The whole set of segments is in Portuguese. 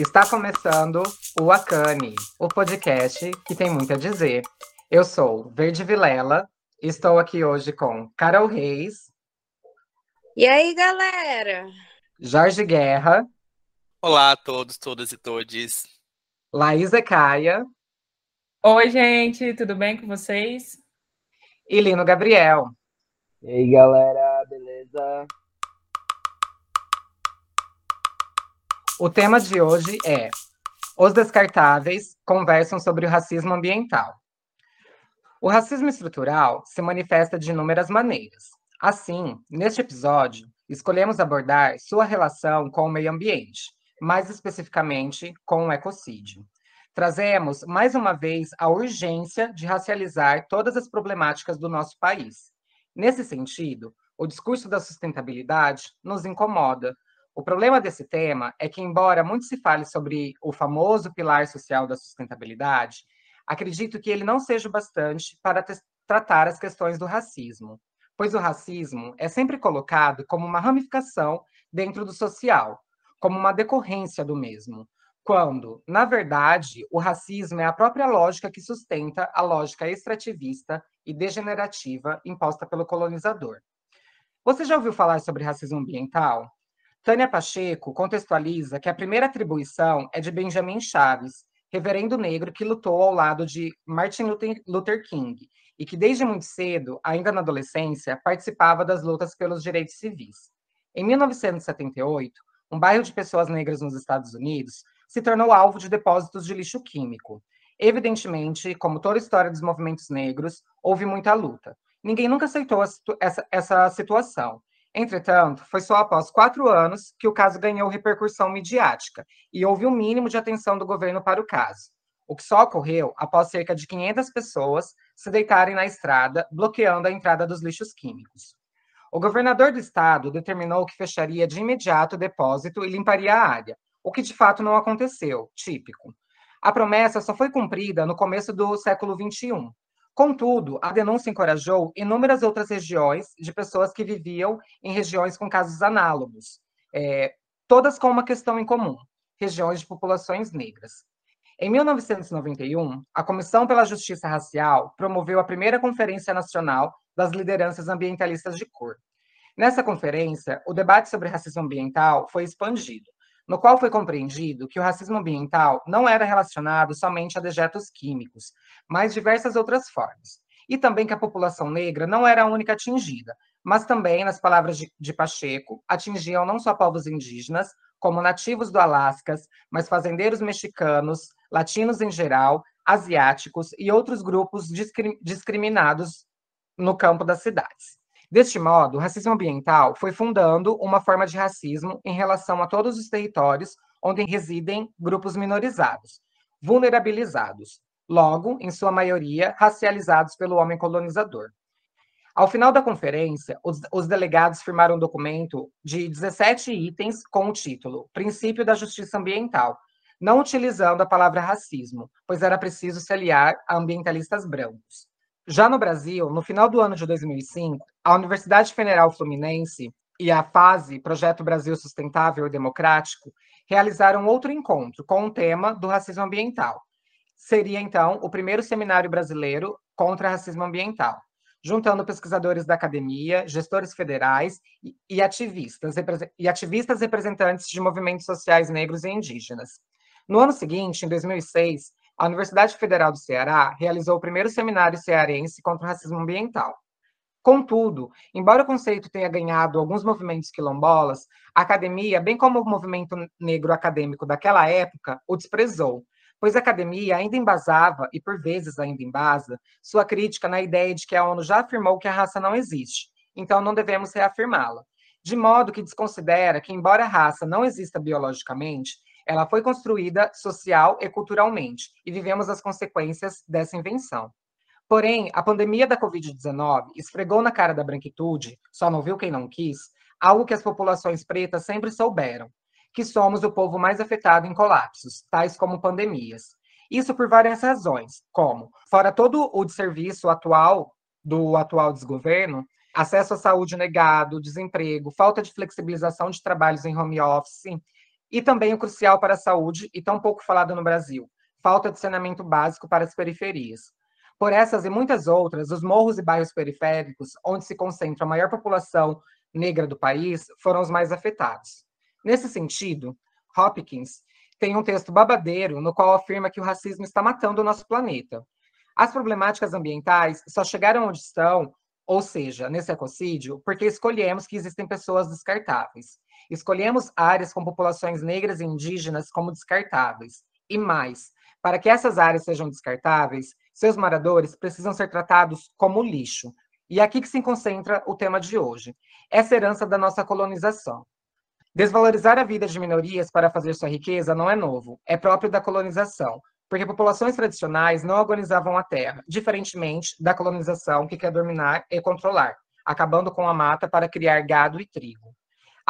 Está começando o Acane, o podcast que tem muito a dizer. Eu sou Verde Vilela, estou aqui hoje com Carol Reis. E aí, galera? Jorge Guerra. Olá a todos, todas e todes. Laís Ecaia. Oi, gente, tudo bem com vocês? E Lino Gabriel. E aí, galera, beleza? O tema de hoje é Os Descartáveis conversam sobre o racismo ambiental. O racismo estrutural se manifesta de inúmeras maneiras. Assim, neste episódio, escolhemos abordar sua relação com o meio ambiente, mais especificamente com o ecocídio. Trazemos, mais uma vez, a urgência de racializar todas as problemáticas do nosso país. Nesse sentido, o discurso da sustentabilidade nos incomoda, o problema desse tema é que, embora muito se fale sobre o famoso pilar social da sustentabilidade, acredito que ele não seja bastante para tratar as questões do racismo, pois o racismo é sempre colocado como uma ramificação dentro do social, como uma decorrência do mesmo, quando, na verdade, o racismo é a própria lógica que sustenta a lógica extrativista e degenerativa imposta pelo colonizador. Você já ouviu falar sobre racismo ambiental? Tânia Pacheco contextualiza que a primeira atribuição é de Benjamin Chaves, reverendo negro que lutou ao lado de Martin Luther King e que desde muito cedo, ainda na adolescência, participava das lutas pelos direitos civis. Em 1978, um bairro de pessoas negras nos Estados Unidos se tornou alvo de depósitos de lixo químico. Evidentemente, como toda história dos movimentos negros, houve muita luta. Ninguém nunca aceitou essa, essa situação. Entretanto, foi só após quatro anos que o caso ganhou repercussão midiática e houve um mínimo de atenção do governo para o caso, o que só ocorreu após cerca de 500 pessoas se deitarem na estrada, bloqueando a entrada dos lixos químicos. O governador do estado determinou que fecharia de imediato o depósito e limparia a área, o que de fato não aconteceu, típico. A promessa só foi cumprida no começo do século XXI, Contudo, a denúncia encorajou inúmeras outras regiões de pessoas que viviam em regiões com casos análogos, é, todas com uma questão em comum: regiões de populações negras. Em 1991, a Comissão pela Justiça Racial promoveu a primeira Conferência Nacional das Lideranças Ambientalistas de Cor. Nessa conferência, o debate sobre racismo ambiental foi expandido, no qual foi compreendido que o racismo ambiental não era relacionado somente a dejetos químicos, mas diversas outras formas. E também que a população negra não era a única atingida, mas também, nas palavras de, de Pacheco, atingiam não só povos indígenas, como nativos do Alasca, mas fazendeiros mexicanos, latinos em geral, asiáticos e outros grupos discriminados no campo das cidades. Deste modo, o racismo ambiental foi fundando uma forma de racismo em relação a todos os territórios onde residem grupos minorizados, vulnerabilizados, logo, em sua maioria, racializados pelo homem colonizador. Ao final da conferência, os, os, delegados firmaram um documento de 17 itens com o título Princípio da Justiça Ambiental, não utilizando a palavra racismo, pois era preciso se aliar a ambientalistas brancos. Já no Brasil, no final do ano de 2005, a Universidade Federal Fluminense e a FASE, Projeto Brasil Sustentável e Democrático, realizaram outro encontro com o tema do racismo ambiental. Seria, então, o primeiro seminário brasileiro contra racismo ambiental, juntando pesquisadores da academia, gestores federais e, ativistas, e ativistas representantes de movimentos sociais negros e indígenas. No ano seguinte, em 2006, a Universidade Federal do Ceará realizou o primeiro seminário cearense contra o racismo ambiental. Contudo, embora o conceito tenha ganhado alguns movimentos quilombolas, a academia, bem como o movimento negro acadêmico daquela época, o desprezou, pois a academia ainda embasava, e por vezes ainda embasa, sua crítica na ideia de que a ONU já afirmou que a raça não existe, então não devemos reafirmá-la. De modo que desconsidera que, embora a raça não exista biologicamente, ela foi construída social e culturalmente, e vivemos as consequências dessa invenção. Porém, a pandemia da Covid-19 esfregou na cara da branquitude, só não viu quem não quis, algo que as populações pretas sempre souberam, que somos o povo mais afetado em colapsos, tais como pandemias. Isso por várias razões, como, fora todo o desserviço atual do atual desgoverno, acesso à saúde negado, desemprego, falta de flexibilização de trabalhos em home office, E também o crucial para a saúde e tão pouco falado no Brasil, falta de saneamento básico para as periferias. Por essas e muitas outras, os morros e bairros periféricos, onde se concentra a maior população negra do país, foram os mais afetados. Nesse sentido, Hopkins tem um texto babadeiro no qual afirma que o racismo está matando o nosso planeta. As problemáticas ambientais só chegaram onde estão, ou seja, nesse ecocídio, porque escolhemos que existem pessoas descartáveis. Escolhemos áreas com populações negras e indígenas como descartáveis. E mais, para que essas áreas sejam descartáveis, seus moradores precisam ser tratados como lixo. E é aqui que se concentra o tema de hoje, essa herança da nossa colonização. Desvalorizar a vida de minorias para fazer sua riqueza não é novo, é próprio da colonização, porque populações tradicionais não organizavam a terra, diferentemente da colonização que quer dominar e controlar, acabando com a mata para criar gado e trigo.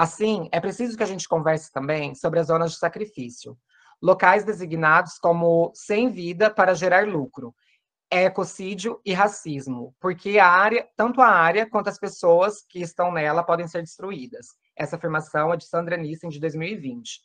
Assim, é preciso que a gente converse também sobre as zonas de sacrifício, locais designados como sem vida para gerar lucro, ecocídio e racismo, porque a área, tanto a área quanto as pessoas que estão nela podem ser destruídas. Essa afirmação é de Sandra Nissen, de 2020.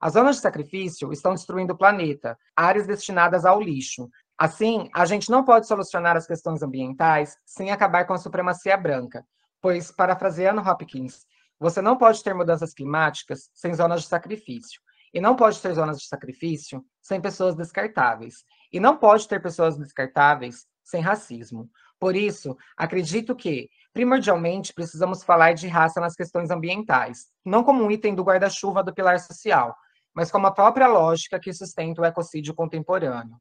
As zonas de sacrifício estão destruindo o planeta, áreas destinadas ao lixo. Assim, a gente não pode solucionar as questões ambientais sem acabar com a supremacia branca, pois, parafraseando Hopkins, você não pode ter mudanças climáticas sem zonas de sacrifício. E não pode ter zonas de sacrifício sem pessoas descartáveis. E não pode ter pessoas descartáveis sem racismo. Por isso, acredito que Primordialmente, precisamos falar de raça nas questões ambientais, não como um item do guarda-chuva do pilar social, mas como a própria lógica que sustenta o ecocídio contemporâneo.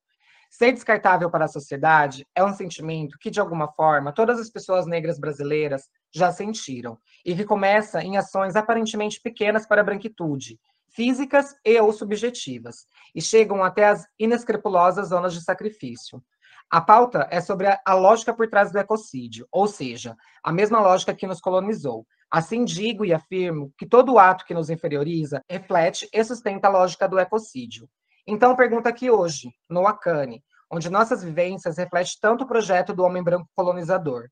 Ser descartável para a sociedade é um sentimento que, de alguma forma, todas as pessoas negras brasileiras já sentiram, e que começa em ações aparentemente pequenas para a branquitude, físicas e ou subjetivas, e chegam até as inescrupulosas zonas de sacrifício. A pauta é sobre a, a lógica por trás do ecocídio, ou seja, a mesma lógica que nos colonizou. Assim digo e afirmo que todo ato que nos inferioriza reflete e sustenta a lógica do ecocídio. Então, pergunta aqui hoje, no Acane, onde nossas vivências refletem tanto o projeto do homem branco colonizador.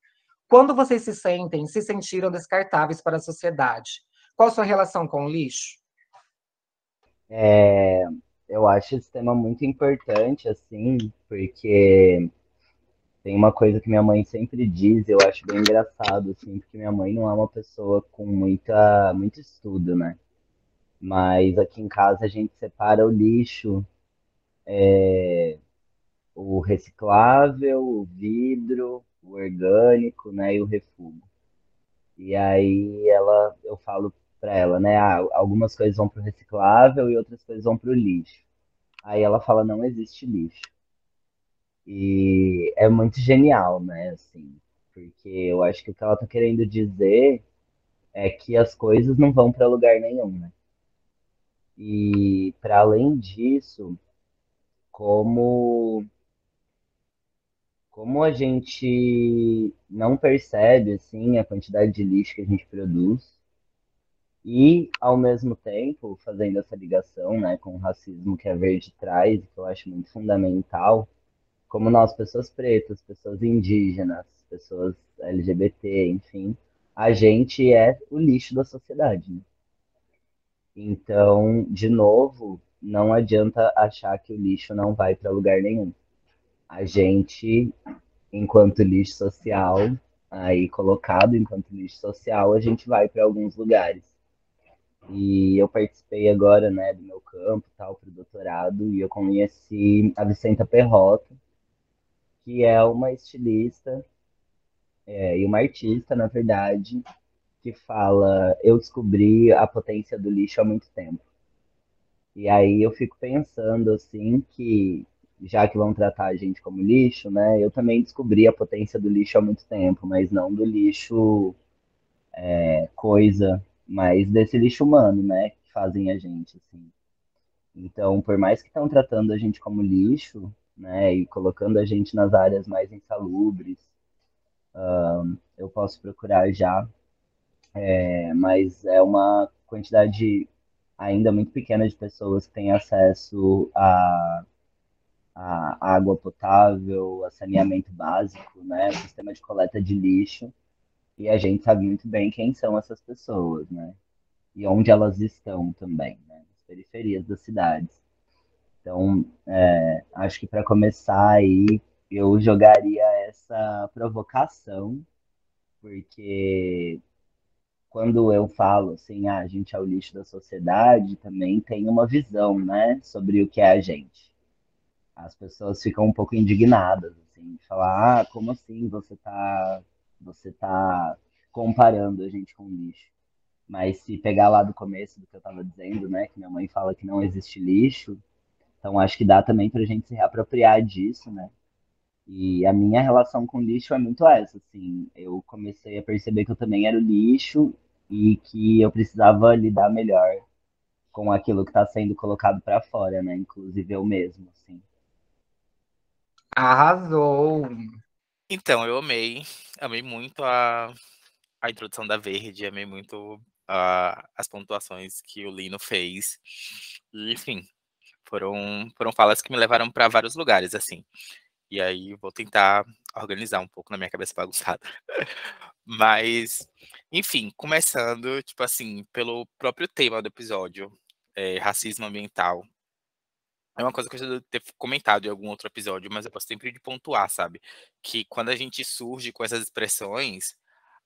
Quando vocês se sentem, se sentiram descartáveis para a sociedade? Qual a sua relação com o lixo? É, eu acho esse tema muito importante, assim, porque tem uma coisa que minha mãe sempre diz, eu acho bem engraçado, assim, porque minha mãe não é uma pessoa com muita, muito estudo, né? Mas aqui em casa a gente separa o lixo, é, o reciclável, o vidro, o orgânico, né, e o refúgio. E aí ela, eu falo para ela, né? Ah, algumas coisas vão para o reciclável e outras coisas vão para o lixo. Aí ela fala, não existe lixo. E é muito genial, né? Assim, porque eu acho que o que ela tá querendo dizer é que as coisas não vão para lugar nenhum, né? E para além disso, como como a gente não percebe assim a quantidade de lixo que a gente produz e, ao mesmo tempo, fazendo essa ligação né, com o racismo que a Verde traz, que eu acho muito fundamental, como nós, pessoas pretas, pessoas indígenas, pessoas LGBT, enfim, a gente é o lixo da sociedade. Né? Então, de novo, não adianta achar que o lixo não vai para lugar nenhum. A gente, enquanto lixo social, aí colocado enquanto lixo social, a gente vai para alguns lugares. E eu participei agora, né, do meu campo, tal, para o doutorado, e eu conheci a Vicenta Perrota, que é uma estilista é, e uma artista, na verdade, que fala: Eu descobri a potência do lixo há muito tempo. E aí eu fico pensando, assim, que já que vão tratar a gente como lixo, né, eu também descobri a potência do lixo há muito tempo, mas não do lixo é, coisa mas desse lixo humano, né, que fazem a gente, assim. Então, por mais que estão tratando a gente como lixo, né, e colocando a gente nas áreas mais insalubres, eu posso procurar já, é, mas é uma quantidade ainda muito pequena de pessoas que têm acesso a, a água potável, a saneamento básico, né, sistema de coleta de lixo, e a gente sabe muito bem quem são essas pessoas, né? E onde elas estão também, né? periferias das cidades. Então, é, acho que para começar aí, eu jogaria essa provocação, porque quando eu falo assim, ah, a gente é o lixo da sociedade, também tem uma visão, né, sobre o que é a gente. As pessoas ficam um pouco indignadas, assim, de falar, ah, como assim você tá, você tá comparando a gente com lixo? Mas se pegar lá do começo do que eu estava dizendo, né, que minha mãe fala que não existe lixo, então acho que dá também para a gente se reapropriar disso, né? E a minha relação com lixo é muito essa, assim. Eu comecei a perceber que eu também era o lixo e que eu precisava lidar melhor com aquilo que está sendo colocado para fora, né? Inclusive eu mesmo, assim. Arrasou! Então, eu amei, amei muito a, a introdução da Verde, amei muito uh, as pontuações que o Lino fez. Enfim, foram, foram falas que me levaram para vários lugares, assim. E aí vou tentar organizar um pouco na minha cabeça bagunçada. Mas, enfim, começando, tipo assim, pelo próprio tema do episódio, é, racismo ambiental. É uma coisa que eu já ter comentado em algum outro episódio, mas eu posso sempre de pontuar, sabe? Que quando a gente surge com essas expressões,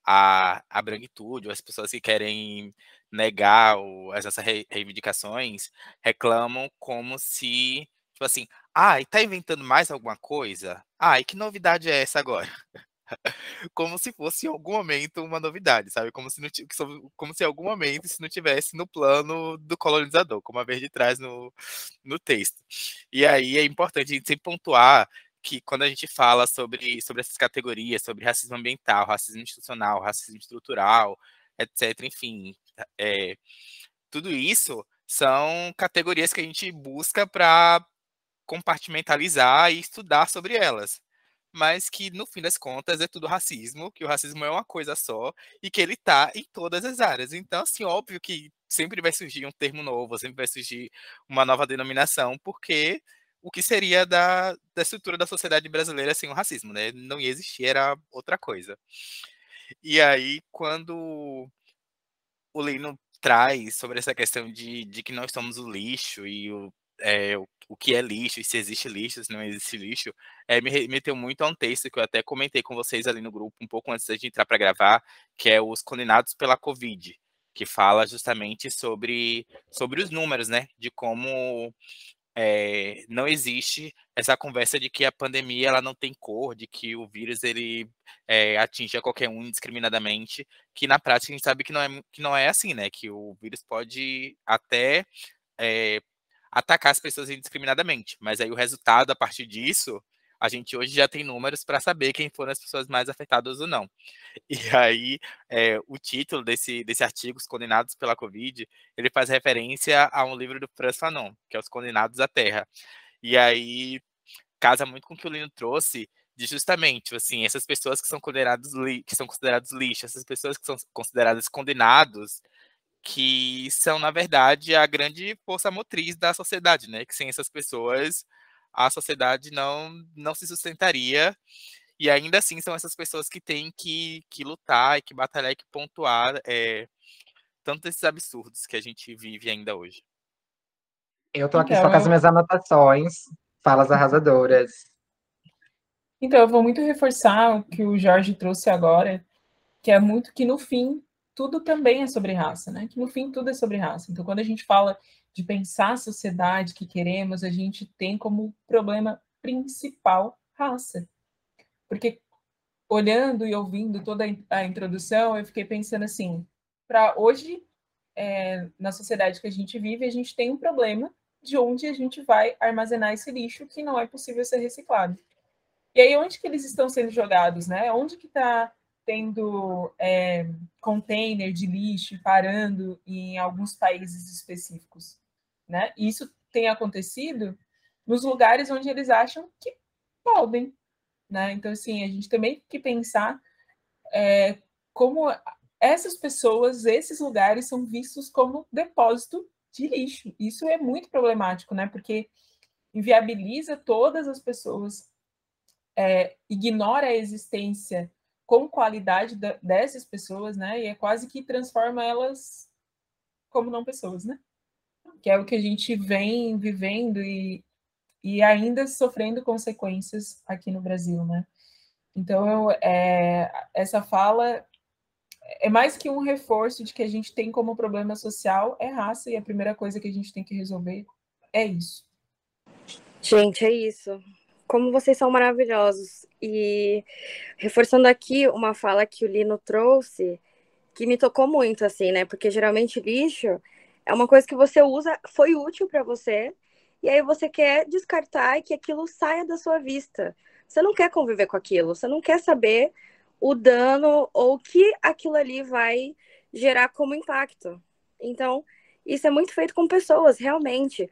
a, a branquitude, ou as pessoas que querem negar o, as nossas reivindicações, reclamam como se, tipo assim, ah, e tá inventando mais alguma coisa? Ah, e que novidade é essa agora? Como se fosse em algum momento uma novidade, sabe? Como se, não, como se em algum momento isso não tivesse no plano do colonizador, como a Verde traz no, no texto. E aí é importante a gente sempre pontuar que quando a gente fala sobre, sobre essas categorias, sobre racismo ambiental, racismo institucional, racismo estrutural, etc., enfim, é, tudo isso são categorias que a gente busca para compartimentalizar e estudar sobre elas. Mas que, no fim das contas, é tudo racismo, que o racismo é uma coisa só e que ele está em todas as áreas. Então, assim, óbvio que sempre vai surgir um termo novo, sempre vai surgir uma nova denominação, porque o que seria da, da estrutura da sociedade brasileira sem o racismo, né? Não ia existir, era outra coisa. E aí, quando o Lino traz sobre essa questão de, de que nós somos o lixo e o, é, o, o, que é lixo, se existe lixo, se não existe lixo, é, me remeteu muito a um texto que eu até comentei com vocês ali no grupo um pouco antes de entrar para gravar, que é Os Condenados pela Covid, que fala justamente sobre, sobre os números, né? De como é, não existe essa conversa de que a pandemia ela não tem cor, de que o vírus ele é, atinge a qualquer um indiscriminadamente, que na prática a gente sabe que não é, que não é assim, né? Que o vírus pode até é, atacar as pessoas indiscriminadamente, mas aí o resultado a partir disso a gente hoje já tem números para saber quem foram as pessoas mais afetadas ou não. E aí, é, o título desse, desse artigo, Os Condenados pela Covid, ele faz referência a um livro do Franz Fanon, que é Os Condenados à Terra. E aí, casa muito com o que o Lino trouxe, de justamente, assim, essas pessoas que são considerados que são considerados lixo, essas pessoas que são consideradas condenados, que são, na verdade, a grande força motriz da sociedade, né? Que sem essas pessoas a sociedade não, não se sustentaria. E ainda assim são essas pessoas que têm que, que lutar e que batalhar e que pontuar é, tanto esses absurdos que a gente vive ainda hoje. Eu tô aqui então, só com as minhas anotações, falas arrasadoras. Então, eu vou muito reforçar o que o Jorge trouxe agora, que é muito que no fim tudo também é sobre raça, né? Que no fim tudo é sobre raça. Então, quando a gente fala de pensar a sociedade que queremos, a gente tem como problema principal raça. Porque olhando e ouvindo toda a introdução, eu fiquei pensando assim, para hoje, é, na sociedade que a gente vive, a gente tem um problema de onde a gente vai armazenar esse lixo que não é possível ser reciclado. E aí, onde que eles estão sendo jogados, né? Onde que está tendo é, container de lixo parando em alguns países específicos? Né? E isso tem acontecido nos lugares onde eles acham que podem. Né? Então, assim, a gente também tem que pensar é, como essas pessoas, esses lugares são vistos como depósito de lixo. Isso é muito problemático, né? Porque inviabiliza todas as pessoas, é, ignora a existência com qualidade da, dessas pessoas, né? E é quase que transforma elas como não pessoas, né? que é o que a gente vem vivendo e, e ainda sofrendo consequências aqui no Brasil, né? Então, eu, é, essa fala é mais que um reforço de que a gente tem como problema social é raça, e a primeira coisa que a gente tem que resolver é isso. Gente, é isso. Como vocês são maravilhosos. E reforçando aqui uma fala que o Lino trouxe, que me tocou muito, assim, né? Porque geralmente lixo é uma coisa que você usa, foi útil para você, e aí você quer descartar e que aquilo saia da sua vista. Você não quer conviver com aquilo, você não quer saber o dano ou o que aquilo ali vai gerar como impacto. Então, isso é muito feito com pessoas, realmente.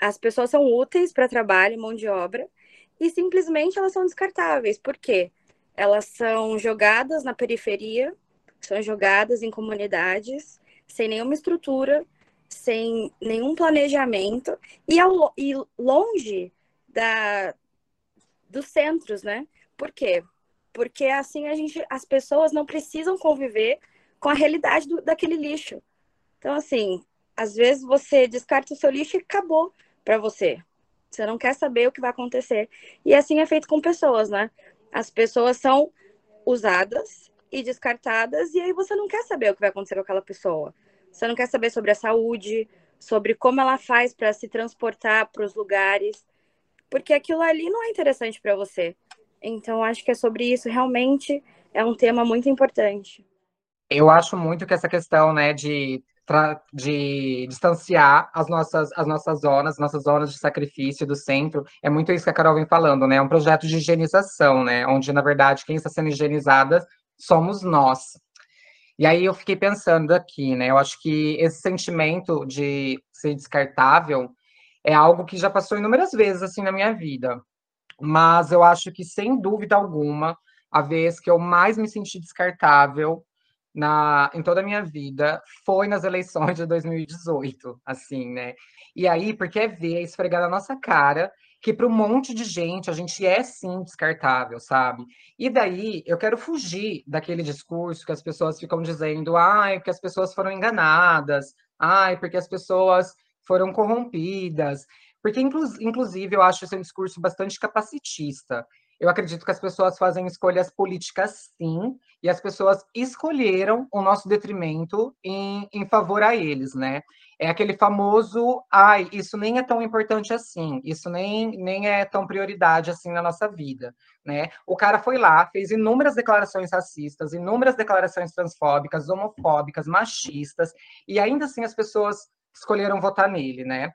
As pessoas são úteis para trabalho, mão de obra, e simplesmente elas são descartáveis. Por quê? Elas são jogadas na periferia, são jogadas em comunidades, sem nenhuma estrutura, sem nenhum planejamento, e, ao, e longe da, dos centros, né? Por quê? Porque assim a gente, as pessoas não precisam conviver com a realidade do, daquele lixo. Então, assim, às vezes você descarta o seu lixo e acabou para você. Você não quer saber o que vai acontecer. E assim é feito com pessoas, né? As pessoas são usadas e descartadas, e aí você não quer saber o que vai acontecer com aquela pessoa. Você não quer saber sobre a saúde, sobre como ela faz para se transportar para os lugares, porque aquilo ali não é interessante para você. Então, acho que é sobre isso. Realmente é um tema muito importante. Eu acho muito que essa questão, né, de de distanciar as nossas, as nossas zonas, nossas zonas de sacrifício do centro. É muito isso que a Carol vem falando, né? É um projeto de higienização, né? Onde, na verdade, quem está sendo higienizada somos nós. E aí eu fiquei pensando aqui, né? Eu acho que esse sentimento de ser descartável é algo que já passou inúmeras vezes assim na minha vida. Mas eu acho que, sem dúvida alguma, a vez que eu mais me senti descartável na, em toda a minha vida foi nas eleições de 2018, assim, né? E aí, porque é ver, é esfregar na nossa cara que para um monte de gente a gente é sim descartável, sabe? E daí eu quero fugir daquele discurso que as pessoas ficam dizendo, ai, porque as pessoas foram enganadas, ai, porque as pessoas foram corrompidas. Porque, inclusive, eu acho esse um discurso bastante capacitista. Eu acredito que as pessoas fazem escolhas políticas, sim, e as pessoas escolheram o nosso detrimento em, em favor a eles, né? É aquele famoso, ai, isso nem é tão importante assim, isso nem, nem é tão prioridade assim na nossa vida, né? O cara foi lá, fez inúmeras declarações racistas, inúmeras declarações transfóbicas, homofóbicas, machistas, e ainda assim as pessoas escolheram votar nele, né?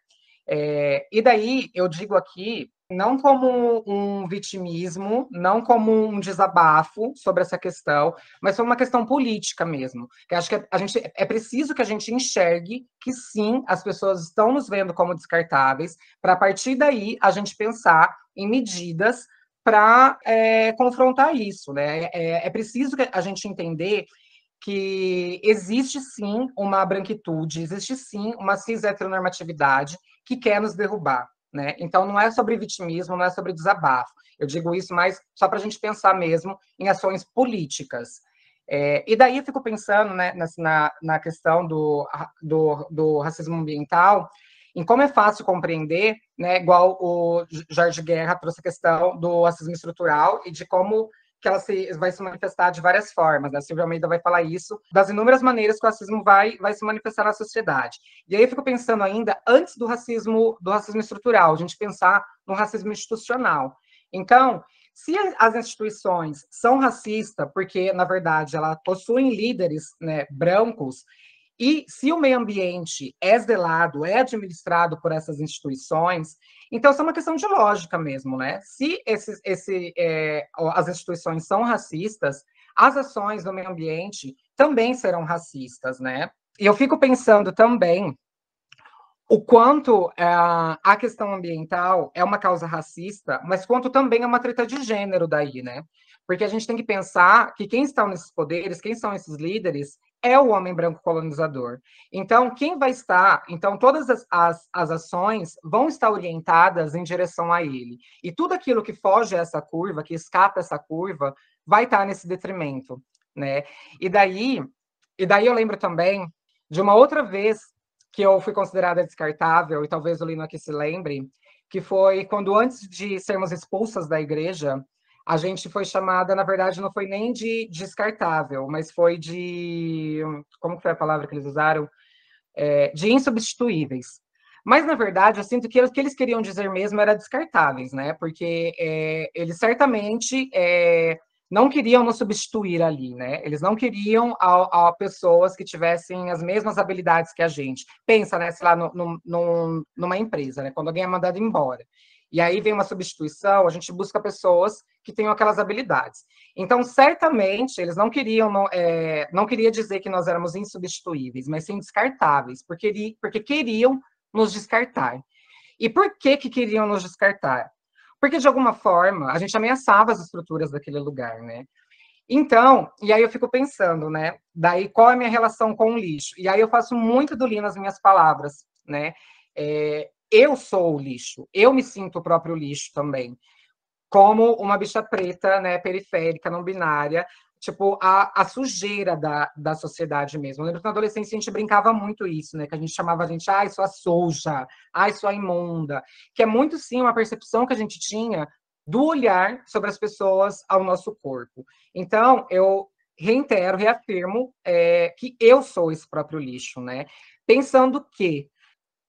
É, e daí eu digo aqui não como um vitimismo, não como um desabafo sobre essa questão, mas foi uma questão política mesmo. Que acho que a gente é preciso que a gente enxergue que sim, as pessoas estão nos vendo como descartáveis, para a partir daí a gente pensar em medidas para é, confrontar isso, né? É, é preciso que a gente entender que existe sim uma branquitude, existe sim uma cis heteronormatividade que quer nos derrubar. Né? Então, não é sobre vitimismo, não é sobre desabafo. Eu digo isso mais só para a gente pensar mesmo em ações políticas. É, e daí eu fico pensando né, na, na questão do, do, do, racismo ambiental, em como é fácil compreender, né, igual o Jorge Guerra trouxe a questão do racismo estrutural e de como que ela se, vai se manifestar de várias formas. Né? A Silvia Almeida vai falar isso, das inúmeras maneiras que o racismo vai, vai se manifestar na sociedade. E aí eu fico pensando ainda, antes do racismo, do racismo estrutural, a gente pensar no racismo institucional. Então, se as instituições são racistas, porque, na verdade, elas possuem líderes né, brancos, e se o meio ambiente é zelado, é administrado por essas instituições, então isso é uma questão de lógica mesmo, né? Se esse, esse, é, as instituições são racistas, as ações do meio ambiente também serão racistas, né? E eu fico pensando também o quanto é, a questão ambiental é uma causa racista, mas quanto também é uma treta de gênero daí, né? Porque a gente tem que pensar que quem está nesses poderes, quem são esses líderes, é o homem branco colonizador. Então, quem vai estar? Então, todas as, as, as, ações vão estar orientadas em direção a ele. E tudo aquilo que foge a essa curva, que escapa essa curva, vai estar nesse detrimento, né? E daí, e daí eu lembro também de uma outra vez que eu fui considerada descartável, e talvez o Lino aqui se lembre, que foi quando, antes de sermos expulsas da igreja, a gente foi chamada, na verdade, não foi nem de descartável, mas foi de. Como foi a palavra que eles usaram? É, de insubstituíveis. Mas, na verdade, eu sinto que o que eles queriam dizer mesmo era descartáveis, né? Porque é, eles certamente é, não queriam nos substituir ali, né? Eles não queriam a, a, pessoas que tivessem as mesmas habilidades que a gente. Pensa, né, sei lá, no, no, numa empresa, né? Quando alguém é mandado embora. E aí vem uma substituição, a gente busca pessoas que tenham aquelas habilidades. Então, certamente, eles não queriam, não, é, não queria dizer que nós éramos insubstituíveis, mas sim descartáveis, porque, porque queriam nos descartar. E por que, que queriam nos descartar? Porque, de alguma forma, a gente ameaçava as estruturas daquele lugar, né? Então, e aí eu fico pensando, né? Daí, qual é a minha relação com o lixo? E aí eu faço muito do Li nas minhas palavras, né? É, eu sou o lixo, eu me sinto o próprio lixo também. Como uma bicha preta, né, periférica, não binária, tipo, a, a sujeira da, da sociedade mesmo. Eu lembro que na adolescência a gente brincava muito isso, né? Que a gente chamava a gente, ai, sua suja, ai, sua imunda. Que é muito, sim, uma percepção que a gente tinha do olhar sobre as pessoas ao nosso corpo. Então, eu reitero, reafirmo é, que eu sou esse próprio lixo, né? Pensando que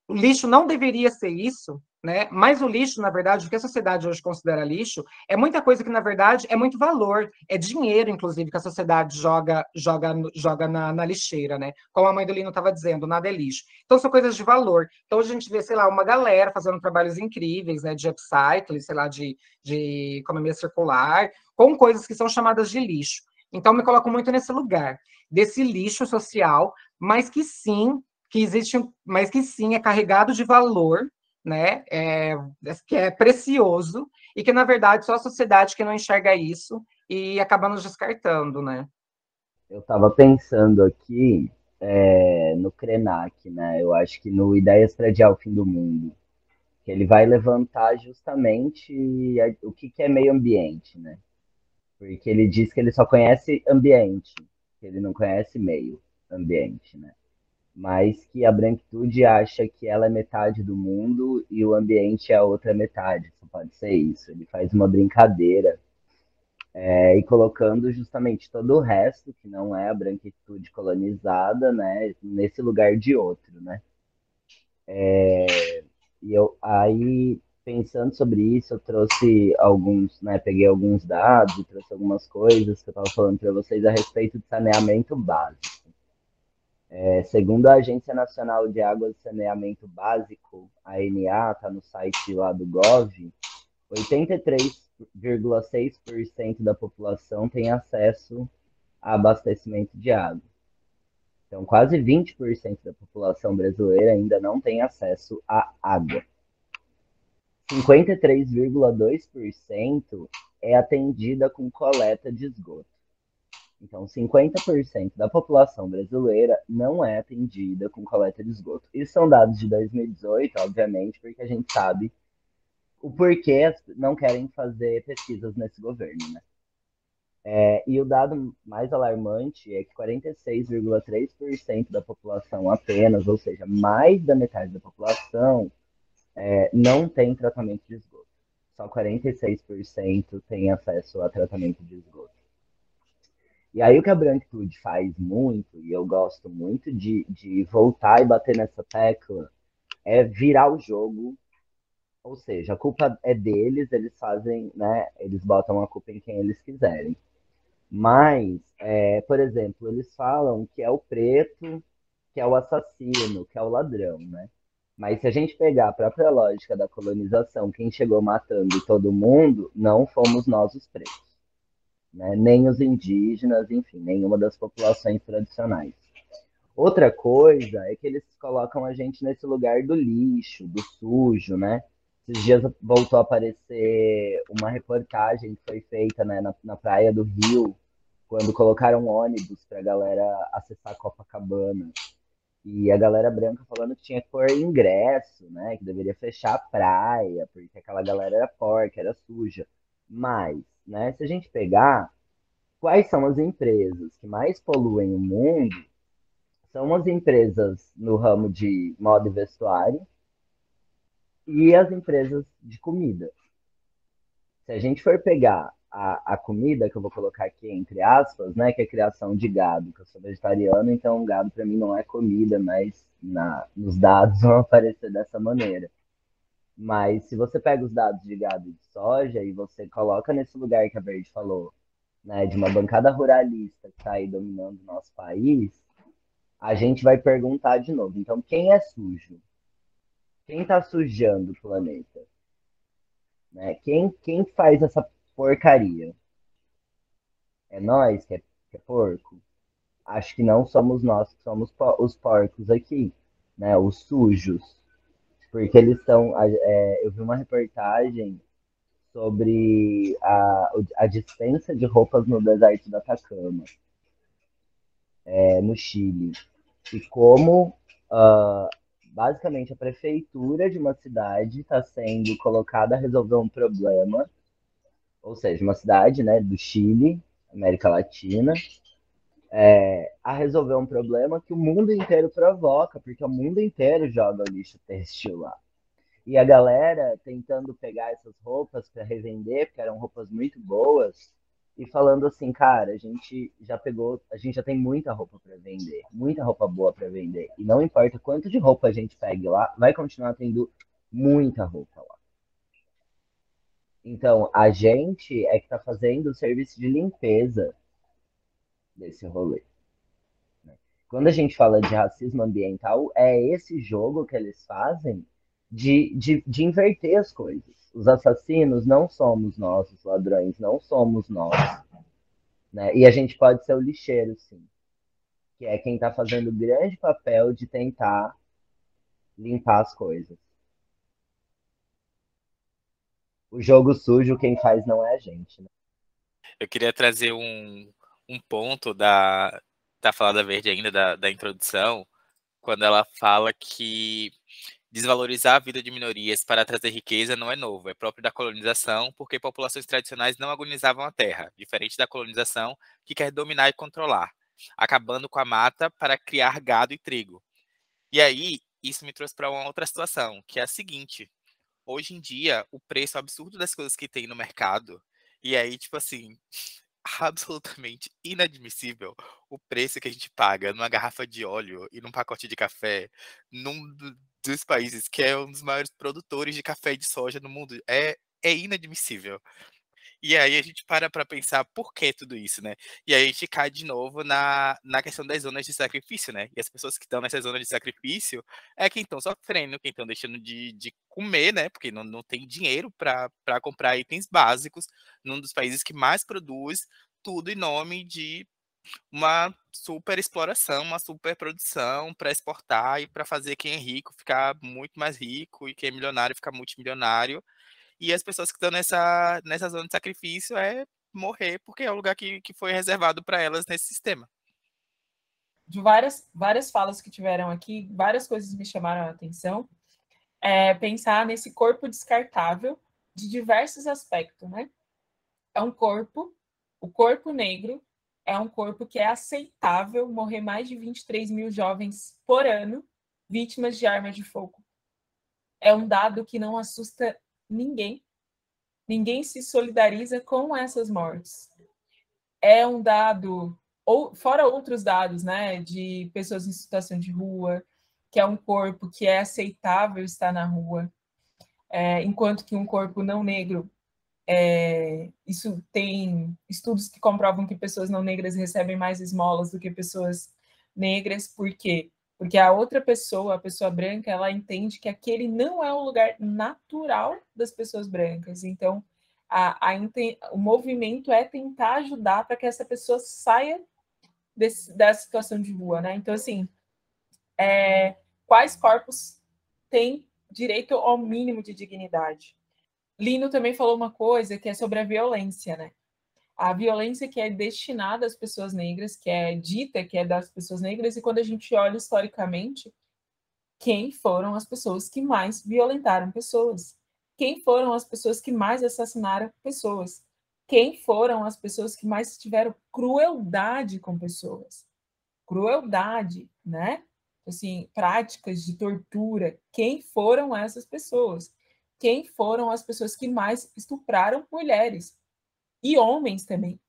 o lixo não deveria ser isso, né? Mas o lixo, na verdade, o que a sociedade hoje considera lixo, é muita coisa que, na verdade, é muito valor, é dinheiro, inclusive, que a sociedade joga joga, joga na, na lixeira, né? Como a mãe do Lino estava dizendo, nada é lixo. Então, são coisas de valor. Então, a gente vê, sei lá, uma galera fazendo trabalhos incríveis, né? De upcycling, sei lá, de, de economia circular, com coisas que são chamadas de lixo. Então, me coloco muito nesse lugar, desse lixo social, mas que sim, que existe, mas que sim é carregado de valor, né, é, que é precioso e que, na verdade, só a sociedade que não enxerga isso e acaba nos descartando, né? Eu estava pensando aqui é, no Krenak, né? Eu acho que no Ideias para Adiar o Fim do Mundo, que ele vai levantar justamente o que, que é meio ambiente, né? Porque ele diz que ele só conhece ambiente, que ele não conhece meio ambiente, né? Mas que a branquitude acha que ela é metade do mundo e o ambiente é a outra metade. Só pode ser isso. Ele faz uma brincadeira é, e colocando justamente todo o resto, que não é a branquitude colonizada, né, nesse lugar de outro, né? É, e eu aí pensando sobre isso, eu trouxe alguns, né, peguei alguns dados, trouxe algumas coisas que eu estava falando para vocês a respeito de saneamento básico. É, segundo a Agência Nacional de Águas e Saneamento Básico, ANA, está no site lá do Gov, 83,6% da população tem acesso a abastecimento de água. Então, quase 20% da população brasileira ainda não tem acesso à água. 53,2% é atendida com coleta de esgoto. Então, 50% da população brasileira não é atendida com coleta de esgoto. Isso são dados de 2018, obviamente, porque a gente sabe o porquê não querem fazer pesquisas nesse governo, né? É, e o dado mais alarmante é que 46,3% da população apenas, ou seja, mais da metade da população, é, não tem tratamento de esgoto. Só 46% tem acesso a tratamento de esgoto. E aí o que a branquitude faz muito, e eu gosto muito de, de voltar e bater nessa tecla, é virar o jogo. Ou seja, a culpa é deles, eles fazem, né? Eles botam a culpa em quem eles quiserem. Mas, é, por exemplo, eles falam que é o preto, que é o assassino, que é o ladrão, né? Mas se a gente pegar a própria lógica da colonização, quem chegou matando todo mundo não fomos nós os pretos né? nem os indígenas, enfim, nenhuma das populações tradicionais. Outra coisa é que eles colocam a gente nesse lugar do lixo, do sujo, né? Esses dias voltou a aparecer uma reportagem que foi feita né, na, na praia do Rio, quando colocaram ônibus para a galera acessar Copacabana. E a galera branca falando que tinha que pôr ingresso, né? Que deveria fechar a praia, porque aquela galera era porca, era suja. Mas né? Se a gente pegar quais são as empresas que mais poluem o mundo, são as empresas no ramo de moda e vestuário e as empresas de comida. Se a gente for pegar a, a comida, que eu vou colocar aqui entre aspas, né, que é a criação de gado, que eu sou vegetariano, então gado para mim não é comida, mas na, nos dados vão aparecer dessa maneira. Mas se você pega os dados de gado e de soja e você coloca nesse lugar que a Verde falou, né, de uma bancada ruralista que está aí dominando o nosso país, a gente vai perguntar de novo. Então, quem é sujo? Quem está sujando o planeta? Né? Quem, quem faz essa porcaria? É nós que é, que é porco? Acho que não somos nós que somos os porcos aqui, né? Os sujos. Porque eles são. É, eu vi uma reportagem sobre a, a dispensa de roupas no deserto da Atacama, é, no Chile. E como uh, basicamente a prefeitura de uma cidade está sendo colocada a resolver um problema, ou seja, uma cidade né, do Chile, América Latina, é, a resolver um problema que o mundo inteiro provoca, porque o mundo inteiro joga lixo têxtil lá. E a galera tentando pegar essas roupas para revender, porque eram roupas muito boas, e falando assim, cara, a gente já pegou, a gente já tem muita roupa para vender, muita roupa boa para vender. E não importa quanto de roupa a gente pegue lá, vai continuar tendo muita roupa lá. Então, a gente é que está fazendo o serviço de limpeza desse rolê. Né? Quando a gente fala de racismo ambiental, é esse jogo que eles fazem de, de, de inverter as coisas. Os assassinos não somos nós, os ladrões não somos nós. Né? E a gente pode ser o lixeiro, sim. Que é quem está fazendo o grande papel de tentar limpar as coisas. O jogo sujo, quem faz não é a gente. Né? Eu queria trazer um, um ponto da, da Falada Verde ainda, da, da introdução, quando ela fala que Desvalorizar a vida de minorias para trazer riqueza não é novo, é próprio da colonização, porque populações tradicionais não agonizavam a terra, diferente da colonização que quer dominar e controlar, acabando com a mata para criar gado e trigo. E aí, isso me trouxe para uma outra situação, que é a seguinte: hoje em dia, o preço absurdo das coisas que tem no mercado, e aí, tipo assim, absolutamente inadmissível o preço que a gente paga numa garrafa de óleo e num pacote de café num dos países que é um dos maiores produtores de café e de soja no mundo. É, é inadmissível. E aí a gente para para pensar por que tudo isso, né? E aí a gente cai de novo na, na questão das zonas de sacrifício, né? E as pessoas que estão nessa zona de sacrifício é quem estão sofrendo, quem estão deixando de, de comer, né? Porque não, não tem dinheiro para comprar itens básicos num dos países que mais produz tudo em nome de uma super exploração, uma super produção para exportar e para fazer quem é rico ficar muito mais rico e quem é milionário ficar multimilionário. E as pessoas que estão nessa, nessa zona de sacrifício é morrer, porque é o lugar que, que foi reservado para elas nesse sistema. De várias, várias falas que tiveram aqui, várias coisas me chamaram a atenção. É pensar nesse corpo descartável de diversos aspectos, né? É um corpo, o corpo negro, é um corpo que é aceitável morrer mais de 23 mil jovens por ano vítimas de arma de fogo. É um dado que não assusta ninguém. Ninguém se solidariza com essas mortes. É um dado, ou fora outros dados, né, de pessoas em situação de rua, que é um corpo que é aceitável estar na rua, é, enquanto que um corpo não negro é, isso tem estudos que comprovam que pessoas não negras recebem mais esmolas do que pessoas negras, por quê? Porque a outra pessoa, a pessoa branca, ela entende que aquele não é o lugar natural das pessoas brancas. Então, a, a, o movimento é tentar ajudar para que essa pessoa saia desse, situação de rua, né? Então, assim, é, quais corpos têm direito ao mínimo de dignidade? Lino também falou uma coisa que é sobre a violência, né? A violência que é destinada às pessoas negras, que é dita que é das pessoas negras, e quando a gente olha historicamente, quem foram as pessoas que mais violentaram pessoas? Quem foram as pessoas que mais assassinaram pessoas? Quem foram as pessoas que mais tiveram crueldade com pessoas? crueldade, né? Assim, práticas de tortura. Quem foram essas pessoas? Quem foram as pessoas que mais estupraram mulheres e homens também?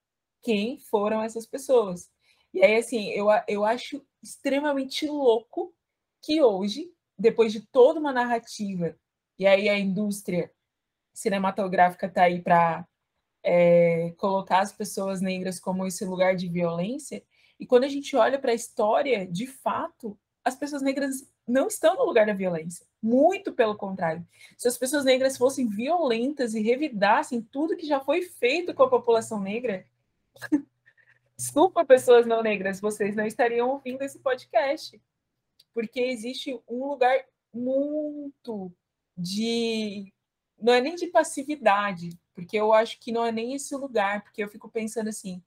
Quem foram essas pessoas? E aí, assim, eu, eu acho extremamente louco que hoje, depois de toda uma narrativa, e aí a indústria cinematográfica está aí para é, colocar as pessoas negras como esse lugar de violência, e quando a gente olha para a história, de fato, as pessoas negras não estão no lugar da violência. Muito pelo contrário. Se as pessoas negras fossem violentas e revidassem tudo que já foi feito com a população negra, desculpa, pessoas não negras, vocês não estariam ouvindo esse podcast. Porque existe um lugar muito de. Não é nem de passividade, porque eu acho que não é nem esse lugar, porque eu fico pensando assim: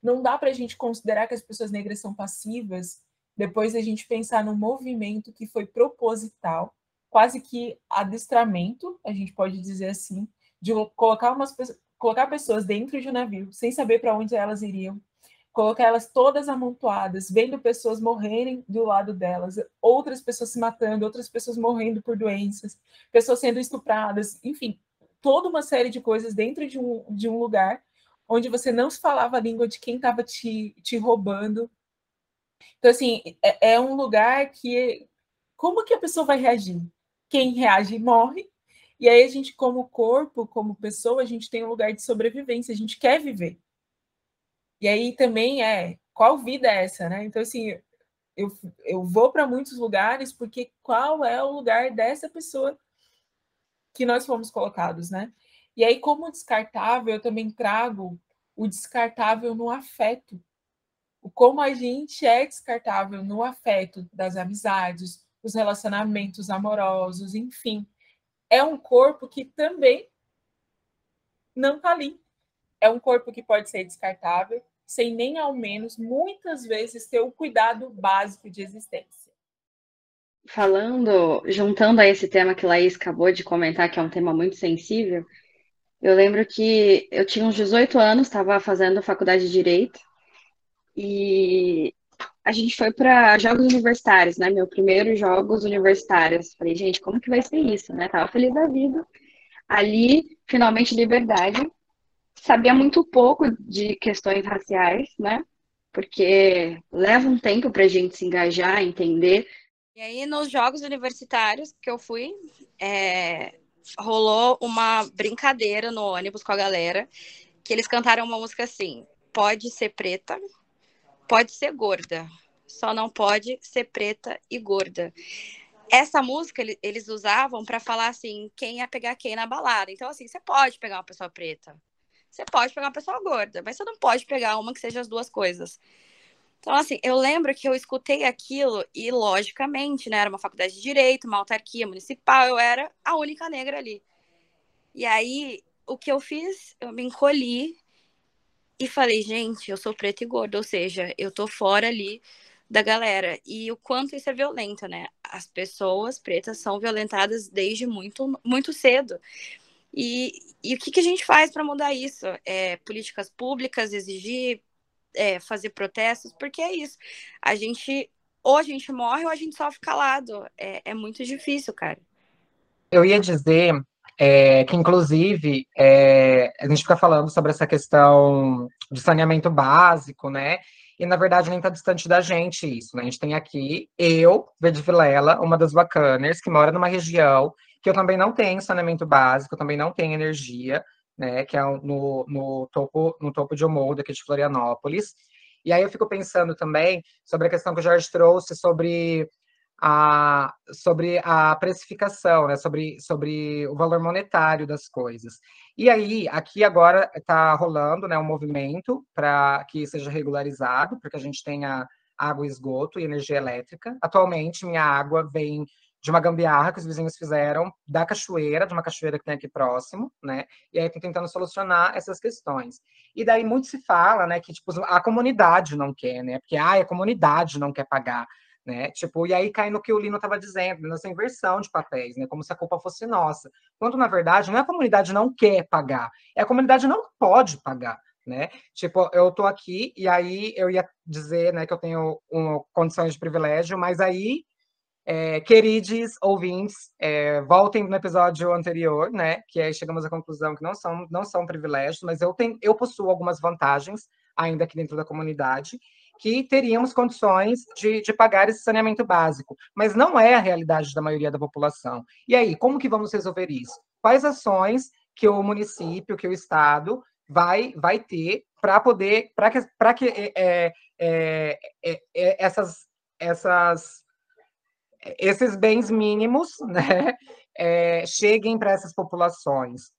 não dá para a gente considerar que as pessoas negras são passivas depois a gente pensar num movimento que foi proposital, quase que adestramento, a gente pode dizer assim, de colocar umas colocar pessoas dentro de um navio sem saber para onde elas iriam, colocar elas todas amontoadas, vendo pessoas morrerem do lado delas, outras pessoas se matando, outras pessoas morrendo por doenças, pessoas sendo estupradas, enfim, toda uma série de coisas dentro de um, de um lugar onde você não se falava a língua de quem estava te, te roubando. Então, assim, é, é um lugar que. Como que a pessoa vai reagir? Quem reage morre. E aí a gente, como corpo, como pessoa, a gente tem um lugar de sobrevivência, a gente quer viver. E aí também é qual vida é essa, né? Então, assim, eu, eu vou para muitos lugares porque qual é o lugar dessa pessoa que nós fomos colocados, né? E aí, como descartável, eu também trago o descartável no afeto. O como a gente é descartável no afeto das amizades, os relacionamentos amorosos, enfim. É um corpo que também não está ali. É um corpo que pode ser descartável, sem nem ao menos, muitas vezes, ter o cuidado básico de existência. Falando, juntando a esse tema que Laís acabou de comentar, que é um tema muito sensível, eu lembro que eu tinha uns 18 anos, estava fazendo faculdade de Direito, e a gente foi para jogos universitários, né? Meu primeiro jogos universitários. Falei, gente, como que vai ser isso, né? Tava feliz da vida. Ali, finalmente, liberdade. Sabia muito pouco de questões raciais, né? Porque leva um tempo para a gente se engajar, entender. E aí, nos jogos universitários que eu fui, é, rolou uma brincadeira no ônibus com a galera, que eles cantaram uma música assim: pode ser preta, pode ser gorda, só não pode ser preta e gorda. Essa música eles usavam para falar assim, quem ia pegar quem na balada. Então, assim, você pode pegar uma pessoa preta, você pode pegar uma pessoa gorda, mas você não pode pegar uma que seja as duas coisas. Então, assim, eu lembro que eu escutei aquilo e, logicamente, né, era uma faculdade de direito, uma autarquia municipal, eu era a única negra ali. E aí, o que eu fiz? Eu me encolhi e falei, gente, eu sou preta e gorda, ou seja, eu tô fora ali da galera. E o quanto isso é violento, né? As pessoas pretas são violentadas desde muito, muito cedo. E, e o que, que a gente faz para mudar isso? É, políticas públicas, exigir é, fazer protestos, porque é isso. A gente, ou a gente morre ou a gente fica calado. É, é muito difícil, cara. Eu ia dizer é, que, inclusive, é, a gente fica falando sobre essa questão de saneamento básico, né? E, na verdade, nem está distante da gente isso, né? A gente tem aqui eu, Verde Vilela, uma das bacaners, que mora numa região que eu também não tenho saneamento básico, também não tenho energia, né, que é no, no, topo, no topo de Omolda, aqui de Florianópolis. E aí eu fico pensando também sobre a questão que o Jorge trouxe sobre a, sobre a precificação, né, sobre, sobre o valor monetário das coisas. E aí, aqui agora está rolando né, um movimento para que seja regularizado, para que a gente tenha água, esgoto e energia elétrica. Atualmente, minha água vem de uma gambiarra que os vizinhos fizeram da cachoeira, de uma cachoeira que tem aqui próximo, né? E aí estão tentando solucionar essas questões. E daí muito se fala, né, que tipo a comunidade não quer, né? Porque ah, a comunidade não quer pagar, né? Tipo, e aí cai no que o Lino estava dizendo, nessa inversão de papéis, né? Como se a culpa fosse nossa. Quando na verdade não é a comunidade não quer pagar, é a comunidade não pode pagar. né? Tipo, eu tô aqui e aí eu ia dizer, né, que eu tenho um, condições de privilégio, mas aí, é, queridos ouvintes, é, voltem no episódio anterior, né, que aí chegamos à conclusão que não são, não são privilégios, mas eu, tenho, eu possuo algumas vantagens ainda aqui dentro da comunidade, que teríamos condições de, de, pagar esse saneamento básico, mas não é a realidade da maioria da população. E aí, como que vamos resolver isso? Quais ações que o município, que o Estado vai, vai ter para poder, para que, pra que é, é, é, é, essas, essas, esses bens mínimos né, é, cheguem para essas populações.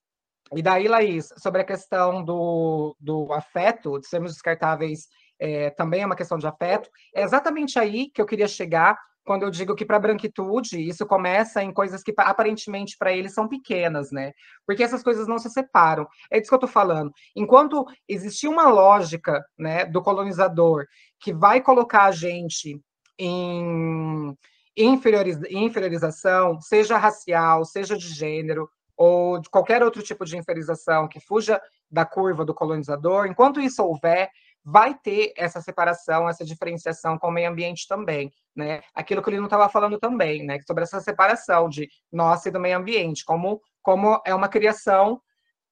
E daí, Laís, sobre a questão do, do afeto, de sermos descartáveis é, também é uma questão de afeto, é exatamente aí que eu queria chegar quando eu digo que para a branquitude isso começa em coisas que aparentemente para eles são pequenas, né? Porque essas coisas não se separam. É disso que eu estou falando. Enquanto existia uma lógica, né, do colonizador que vai colocar a gente em inferiorização, seja racial, seja de gênero, ou de qualquer outro tipo de inferiorização que fuja da curva do colonizador, enquanto isso houver, vai ter essa separação, essa diferenciação com o meio ambiente também, né? Aquilo que o Lino estava falando também, né? Sobre essa separação de nossa e do meio ambiente, como, como é uma criação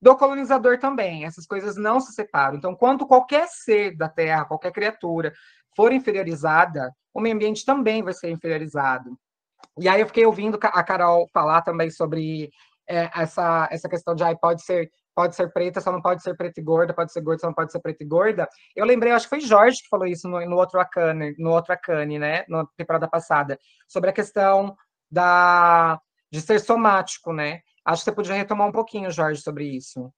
do colonizador também. Essas coisas não se separam. Então, quando qualquer ser da Terra, qualquer criatura for inferiorizada, o meio ambiente também vai ser inferiorizado. E aí eu fiquei ouvindo a Carol falar também sobre é, essa, essa questão de ah, pode ser pode ser preta, só não pode ser preta e gorda, pode ser gorda, só não pode ser preta e gorda. Eu lembrei, acho que foi Jorge que falou isso no, no outro Akane, no outro Akane, né, na temporada passada, sobre a questão da de ser somático, né? Acho que você podia retomar um pouquinho, Jorge, sobre isso.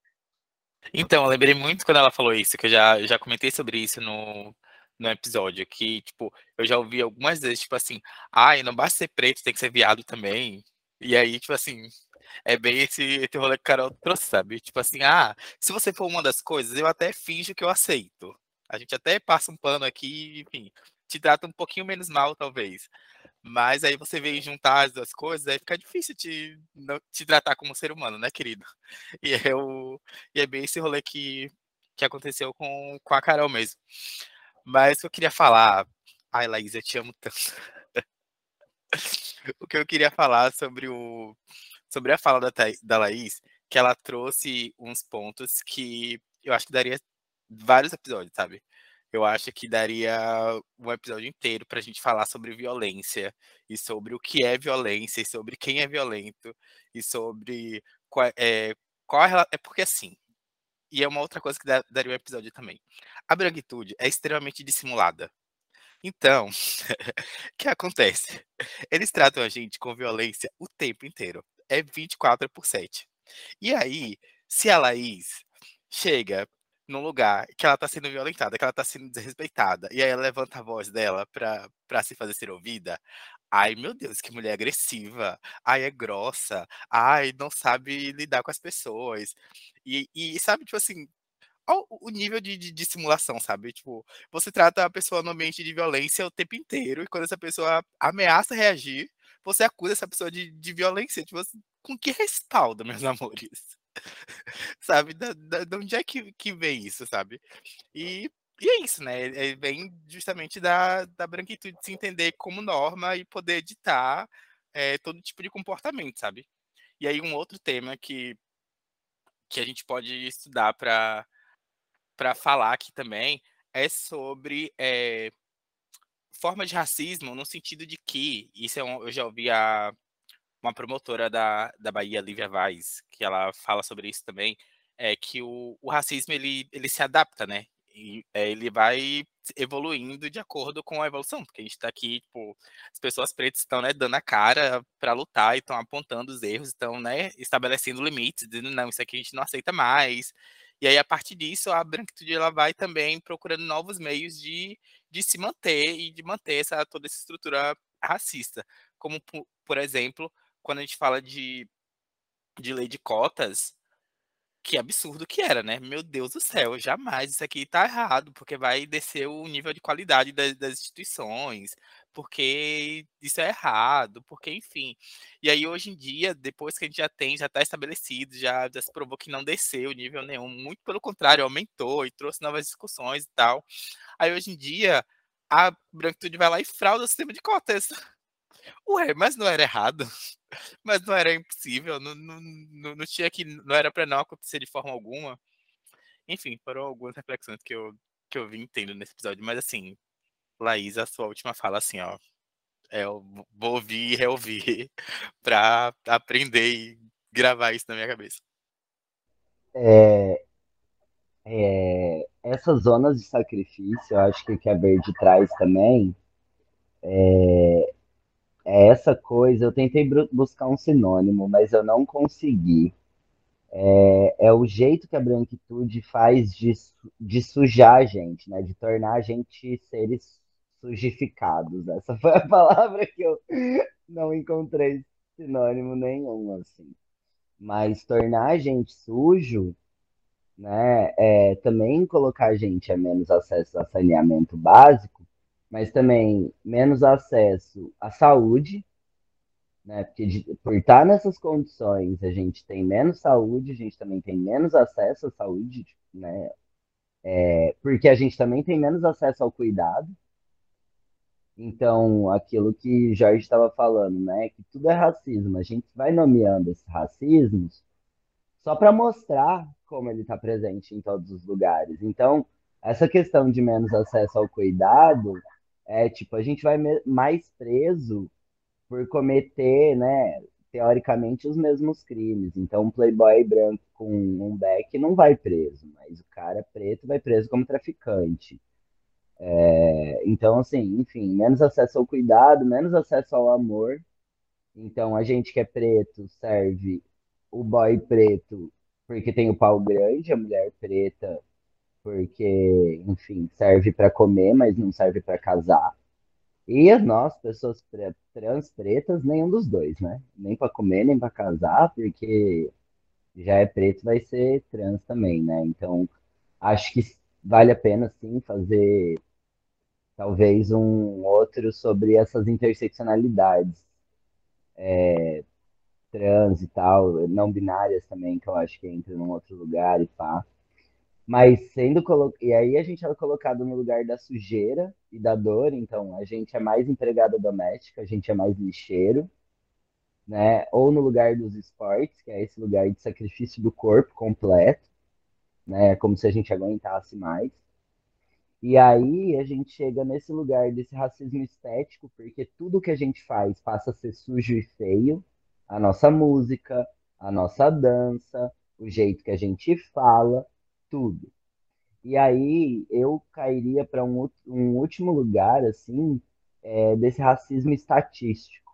Então, eu lembrei muito quando ela falou isso, que eu já, já comentei sobre isso no, no episódio, que, tipo, eu já ouvi algumas vezes, tipo assim, ai, não basta ser preto, tem que ser viado também. E aí, tipo assim, é bem esse, esse rolê que o Carol trouxe, sabe? Tipo assim, ah, se você for uma das coisas, eu até finjo que eu aceito. A gente até passa um pano aqui, enfim, te trata um pouquinho menos mal, talvez. Mas aí você vem juntar as duas coisas, aí fica difícil te, te tratar como ser humano, né, querido? E é, o, e é bem esse rolê que, que aconteceu com, com a Carol mesmo. Mas o que eu queria falar. Ai, Laís, eu te amo tanto. o que eu queria falar sobre o, sobre a fala da, da Laís, que ela trouxe uns pontos que eu acho que daria vários episódios, sabe? Eu acho que daria um episódio inteiro para a gente falar sobre violência e sobre o que é violência e sobre quem é violento e sobre qual é, qual é, é porque assim. E é uma outra coisa que daria um episódio também. A branquitude é extremamente dissimulada. Então, o que acontece? Eles tratam a gente com violência o tempo inteiro é 24 por 7. E aí, se a Laís chega num lugar que ela tá sendo violentada, que ela tá sendo desrespeitada, e aí ela levanta a voz dela pra, pra se fazer ser ouvida, ai meu Deus, que mulher agressiva, ai é grossa, ai não sabe lidar com as pessoas. E, e sabe, tipo assim, o nível de, de, de, simulação, sabe? Tipo, você trata a pessoa no ambiente de violência o tempo inteiro, e quando essa pessoa ameaça reagir, você acusa essa pessoa de, de violência. Tipo, assim, com que respaldo, meus amores? sabe? Da, da, de onde é que, que vem isso, sabe? E, e é isso, né? É, vem justamente da, da branquitude de se entender como norma e poder editar é, todo tipo de comportamento, sabe? E aí um outro tema que, que a gente pode estudar para falar aqui também é sobre é, forma de racismo no sentido de que, isso é um, eu já ouvi a, uma promotora da, da Bahia, Lívia Vaz, que ela fala sobre isso também, é que o, o racismo ele, ele se adapta, né? E, é, ele vai evoluindo de acordo com a evolução, porque a gente está aqui, tipo, as pessoas pretas estão né, dando a cara para lutar e estão apontando os erros, estão né, estabelecendo limites, dizendo não, isso aqui a gente não aceita mais. E aí, a partir disso, a branquitude ela vai também procurando novos meios de, de se manter e de manter essa, toda essa estrutura racista. Como, por, exemplo, quando a gente fala de, de lei de cotas, que absurdo que era, né? Meu Deus do céu, jamais isso aqui tá errado, porque vai descer o nível de qualidade das, das instituições, porque isso é errado, porque enfim. E aí hoje em dia, depois que a gente já tem, já está estabelecido, já, já se provou que não desceu nível nenhum, muito pelo contrário, aumentou e trouxe novas discussões e tal. Aí hoje em dia, a branquitude vai lá e frauda o sistema de cotas. Ué, mas não era errado. Mas não era impossível. Não, não, não, não tinha que. Não era para não acontecer de forma alguma. Enfim, foram algumas reflexões que eu, que eu vim tendo nesse episódio. Mas assim, Laís, a sua última fala assim, ó. É, eu vou ouvir e reouvir para aprender e gravar isso na minha cabeça. É, é, essas zonas de sacrifício, eu acho que o que a Verde traz também é, é essa coisa. Eu tentei buscar um sinônimo, mas eu não consegui. É, é o jeito que a branquitude faz de, de sujar a gente, né? De tornar a gente seres sujificados. Essa foi a palavra que eu não encontrei sinônimo nenhum, assim. Mas tornar a gente sujo, né? É, também colocar a gente a menos acesso a saneamento básico, mas também menos acesso à saúde, né? Porque de, por estar nessas condições, a gente tem menos saúde, a gente também tem menos acesso à saúde, né? É, porque a gente também tem menos acesso ao cuidado. Então, aquilo que Jorge estava falando, né? Que tudo é racismo. A gente vai nomeando esses racismos só para mostrar como ele está presente em todos os lugares. Então, essa questão de menos acesso ao cuidado é tipo, a gente vai mais preso por cometer, né, teoricamente, os mesmos crimes. Então, um playboy branco com um beck não vai preso, mas o cara preto vai preso como traficante. É, então, assim, enfim, menos acesso ao cuidado, menos acesso ao amor. Então, a gente que é preto serve o boy preto porque tem o pau grande, a mulher preta porque, enfim, serve para comer, mas não serve para casar. E nós, pessoas trans pretas, nenhum dos dois, né? Nem para comer, nem para casar, porque já é preto, vai ser trans também, né? Então, acho que vale a pena, sim, fazer talvez um outro sobre essas interseccionalidades é, trans e tal, não binárias também, que eu acho que entra num outro lugar e pá. Mas sendo colo... E aí a gente é colocado no lugar da sujeira e da dor, então a gente é mais empregada doméstica, a gente é mais lixeiro, né? Ou no lugar dos esportes, que é esse lugar de sacrifício do corpo completo, né? Como se a gente aguentasse mais. E aí a gente chega nesse lugar desse racismo estético, porque tudo que a gente faz passa a ser sujo e feio. A nossa música, a nossa dança, o jeito que a gente fala, tudo. E aí eu cairia para um, um último lugar, assim, é, desse racismo estatístico.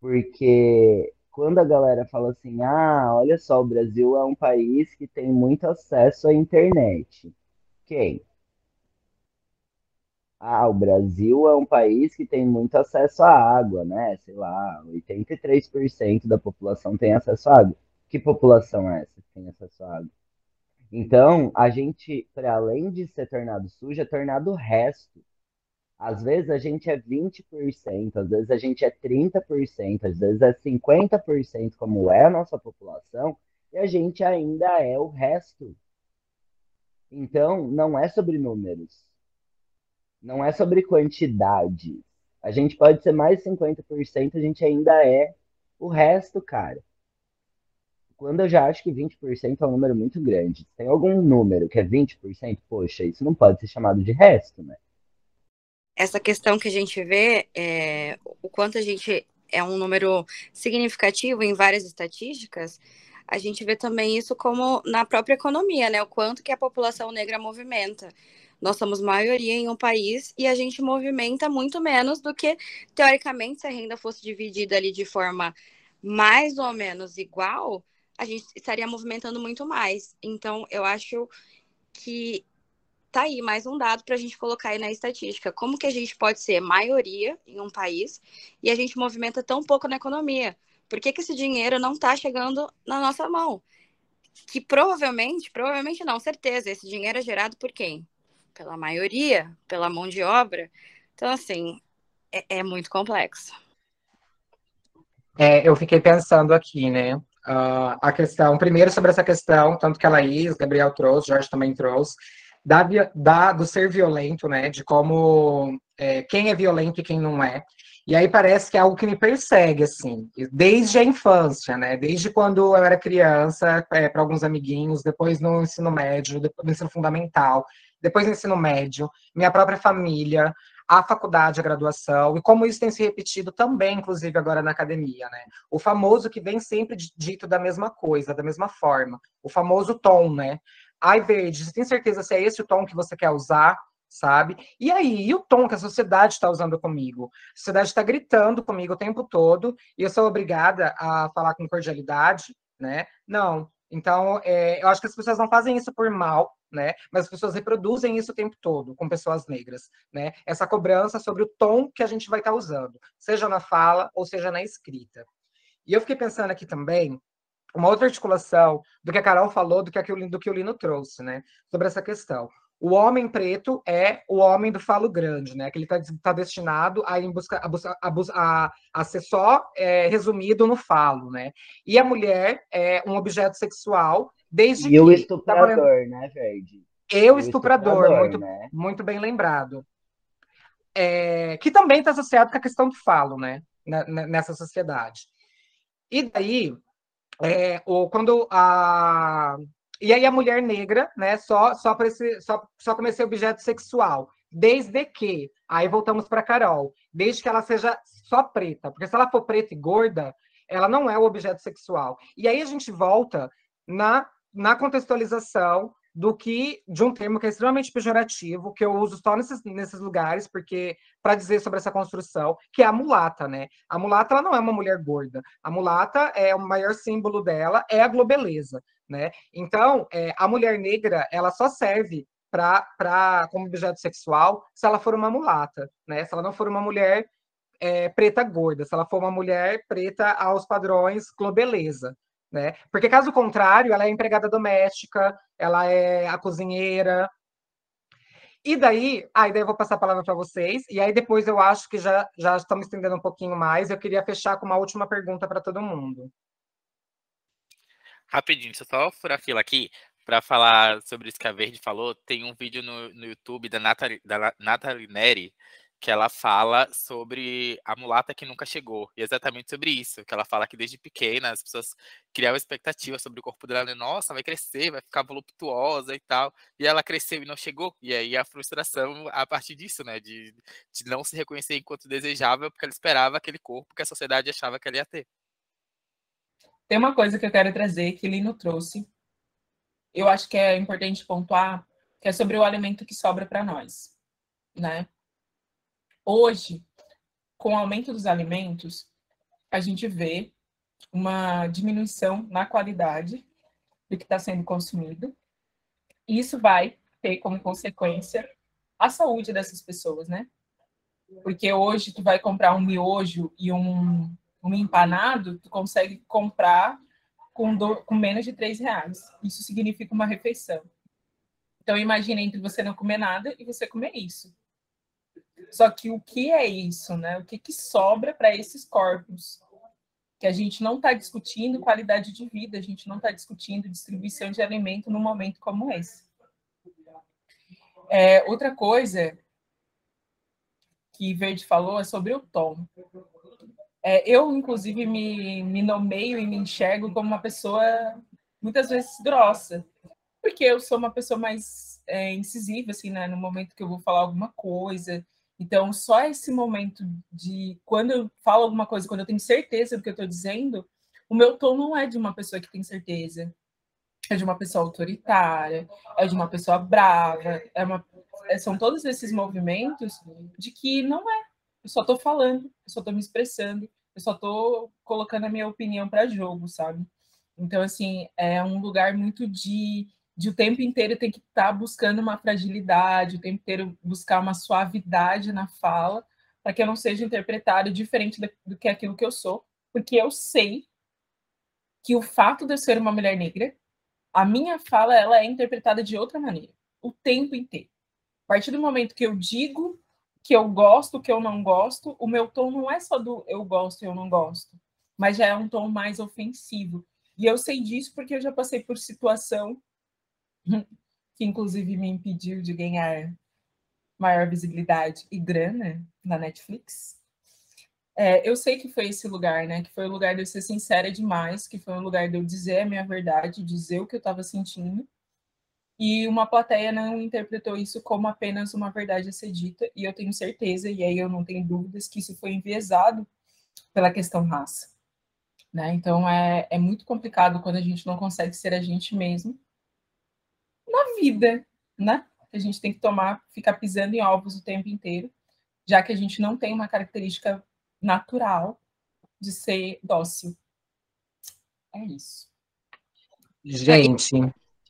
Porque quando a galera fala assim, ah, olha só, o Brasil é um país que tem muito acesso à internet. Quem? Ah, o Brasil é um país que tem muito acesso à água, né? Sei lá, 83% da população tem acesso à água. Que população é essa que tem acesso à água? Então, a gente, para além de ser tornado sujo, é tornado o resto. Às vezes a gente é 20%, às vezes a gente é 30%, às vezes é 50%, como é a nossa população, e a gente ainda é o resto. Então, não é sobre números não é sobre quantidade. A gente pode ser mais de 50%, a gente ainda é o resto, cara. Quando eu já acho que 20% é um número muito grande, tem algum número que é 20%, poxa, isso não pode ser chamado de resto, né? Essa questão que a gente vê, é, o quanto a gente é um número significativo em várias estatísticas, a gente vê também isso como na própria economia, né? O quanto que a população negra movimenta. Nós somos maioria em um país e a gente movimenta muito menos do que, teoricamente, se a renda fosse dividida ali de forma mais ou menos igual, a gente estaria movimentando muito mais. Então, eu acho que tá aí mais um dado para a gente colocar aí na estatística. Como que a gente pode ser maioria em um país e a gente movimenta tão pouco na economia? Por que, que esse dinheiro não está chegando na nossa mão? Que provavelmente, provavelmente não, certeza, esse dinheiro é gerado por quem? Pela maioria, pela mão de obra. Então, assim, é, é muito complexo. É, eu fiquei pensando aqui, né? Uh, a questão, primeiro sobre essa questão, tanto que a Laís, Gabriel trouxe, Jorge também trouxe, da, da, do ser violento, né? De como é, quem é violento e quem não é. E aí parece que é algo que me persegue, assim, desde a infância, né? Desde quando eu era criança, é, para alguns amiguinhos, depois no ensino médio, depois no ensino fundamental, depois no ensino médio, minha própria família, a faculdade, a graduação, e como isso tem se repetido também, inclusive agora na academia, né? O famoso que vem sempre dito da mesma coisa, da mesma forma, o famoso tom, né? Ai, Verde, você tem certeza se é esse o tom que você quer usar? sabe? E aí, e o tom que a sociedade está usando comigo? A sociedade está gritando comigo o tempo todo e eu sou obrigada a falar com cordialidade, né? Não. Então, é, eu acho que as pessoas não fazem isso por mal, né? Mas as pessoas reproduzem isso o tempo todo com pessoas negras, né? Essa cobrança sobre o tom que a gente vai estar tá usando, seja na fala ou seja na escrita. E eu fiquei pensando aqui também uma outra articulação do que a Carol falou, do que, do que o Lino trouxe, né? Sobre essa questão. O homem preto é o homem do falo grande, né? Que ele está tá destinado a, ir busca, a, busca, a, a ser só é, resumido no falo, né? E a mulher é um objeto sexual desde e que... o estuprador, tava... né, Verde? Eu, estuprador, estuprador, muito, né? muito bem lembrado. É, que também está associado com a questão do falo, né? Nessa sociedade. E daí, é, o, quando a, e aí a mulher negra, né, só só para esse só só como esse objeto sexual, desde que, aí voltamos para Carol, desde que ela seja só preta, porque se ela for preta e gorda, ela não é o objeto sexual. E aí a gente volta na na contextualização do que de um termo que é extremamente pejorativo, que eu uso só nesses, nesses lugares, porque para dizer sobre essa construção, que é a mulata, né? A mulata ela não é uma mulher gorda. A mulata é o maior símbolo dela é a globeleza, né? Então, é, a mulher negra, ela só serve para como objeto sexual se ela for uma mulata, né? Se ela não for uma mulher é, preta gorda, se ela for uma mulher preta aos padrões globeleza, né? Porque caso contrário, ela é empregada doméstica, ela é a cozinheira. E daí, aí daí eu vou passar a palavra para vocês, e aí depois eu acho que já, já estamos estendendo um pouquinho mais. Eu queria fechar com uma última pergunta para todo mundo. Rapidinho, deixa eu só furar a fila aqui para falar sobre isso que a Verde falou. Tem um vídeo no, no YouTube da Nathalie, da Nathalie Neri, que ela fala sobre a mulata que nunca chegou. E exatamente sobre isso, que ela fala que desde pequena as pessoas criavam expectativa sobre o corpo dela, né? nossa, vai crescer, vai ficar voluptuosa e tal. E ela cresceu e não chegou. E aí a frustração a partir disso, né? De, de não se reconhecer enquanto desejável, porque ela esperava aquele corpo que a sociedade achava que ela ia ter. Tem uma coisa que eu quero trazer que Lino trouxe. Eu acho que é importante pontuar, que é sobre o alimento que sobra para nós, né? Hoje, com o aumento dos alimentos, a gente vê uma diminuição na qualidade do que está sendo consumido. E isso vai ter como consequência a saúde dessas pessoas, né? Porque hoje tu vai comprar um miojo e um, um empanado, tu consegue comprar com, do, com menos de três reais. Isso significa uma refeição. Então imagina entre você não comer nada e você comer isso. Só que o que é isso, né? O que, que sobra para esses corpos? Que a gente não está discutindo qualidade de vida, a gente não está discutindo distribuição de alimento num momento como esse. É, outra coisa que Verde falou é sobre o tom. É, eu, inclusive, me, me nomeio e me enxergo como uma pessoa muitas vezes grossa, porque eu sou uma pessoa mais é, incisiva, assim, né? No momento que eu vou falar alguma coisa, então, só esse momento de quando eu falo alguma coisa, quando eu tenho certeza do que eu estou dizendo, o meu tom não é de uma pessoa que tem certeza, é de uma pessoa autoritária, é de uma pessoa brava, é uma, é, são todos esses movimentos de que não é. Eu só estou falando, eu só estou me expressando, eu só estou colocando a minha opinião para jogo, sabe? Então, assim, é um lugar muito de de o tempo inteiro tem que estar tá buscando uma fragilidade, o tempo inteiro buscar uma suavidade na fala, para que eu não seja interpretado diferente do que aquilo que eu sou, porque eu sei que o fato de eu ser uma mulher negra, a minha fala ela é interpretada de outra maneira, o tempo inteiro. A partir do momento que eu digo que eu gosto, que eu não gosto, o meu tom não é só do eu gosto e eu não gosto, mas já é um tom mais ofensivo. E eu sei disso porque eu já passei por situação que inclusive me impediu de ganhar maior visibilidade e grana na Netflix. É, eu sei que foi esse lugar, né? Que foi o lugar de eu ser sincera demais, que foi o lugar de eu dizer a minha verdade, dizer o que eu estava sentindo. E uma plateia não interpretou isso como apenas uma verdade a ser dita, e eu tenho certeza, e aí eu não tenho dúvidas, que isso foi enviesado pela questão raça. Né? Então é, é muito complicado quando a gente não consegue ser a gente mesmo na vida, né? A gente tem que tomar, ficar pisando em ovos o tempo inteiro, já que a gente não tem uma característica natural de ser dócil. É isso. Gente,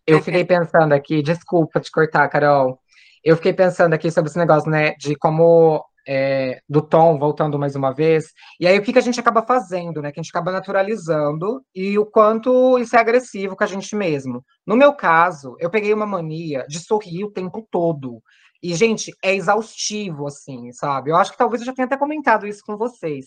eu fiquei pensando aqui, desculpa te cortar, Carol. Eu fiquei pensando aqui sobre esse negócio, né, de como é, do tom, voltando mais uma vez, e aí o que, que a gente acaba fazendo, né? Que a gente acaba naturalizando e o quanto isso é agressivo com a gente mesmo. No meu caso, eu peguei uma mania de sorrir o tempo todo. E, gente, é exaustivo, assim, sabe? Eu acho que talvez eu já tenha até comentado isso com vocês.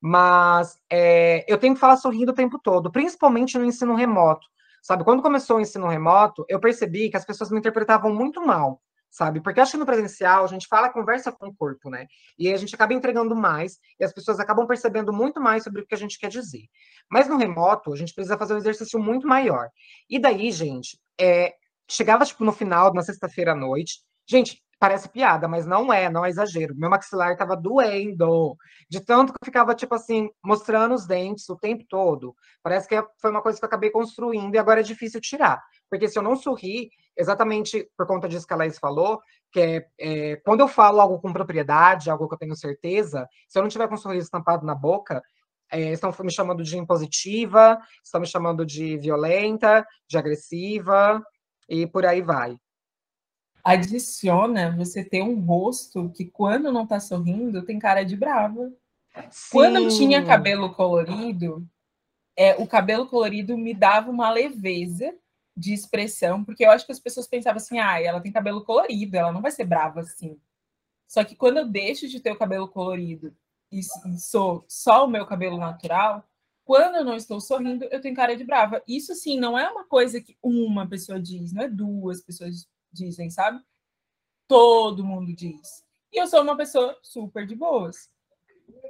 Mas é, eu tenho que falar sorrindo o tempo todo, principalmente no ensino remoto. Sabe, quando começou o ensino remoto, eu percebi que as pessoas me interpretavam muito mal sabe? Porque eu acho que no presencial a gente fala, conversa com o corpo, né? E aí a gente acaba entregando mais e as pessoas acabam percebendo muito mais sobre o que a gente quer dizer. Mas no remoto, a gente precisa fazer um exercício muito maior. E daí, gente, é, chegava tipo no final, na sexta-feira à noite, gente, parece piada, mas não é, não é exagero. Meu maxilar estava doendo, de tanto que eu ficava, tipo assim, mostrando os dentes o tempo todo. Parece que foi uma coisa que eu acabei construindo e agora é difícil tirar. Porque se eu não sorrir, exatamente por conta disso que a Laís falou, que é, é, quando eu falo algo com propriedade, algo que eu tenho certeza, se eu não tiver com um sorriso estampado na boca, é, estão me chamando de impositiva, estão me chamando de violenta, de agressiva, e por aí vai. Adiciona você ter um rosto que, quando não está sorrindo, tem cara de brava. Sim. Quando eu tinha cabelo colorido, é, o cabelo colorido me dava uma leveza de expressão, porque eu acho que as pessoas pensavam assim, ah, ela tem cabelo colorido, ela não vai ser brava assim. Só que quando eu deixo de ter o cabelo colorido e sou só o meu cabelo natural, quando eu não estou sorrindo, eu tenho cara de brava. Isso, sim, não é uma coisa que uma pessoa diz, não é duas pessoas dizem, sabe? Todo mundo diz. E eu sou uma pessoa super de boas.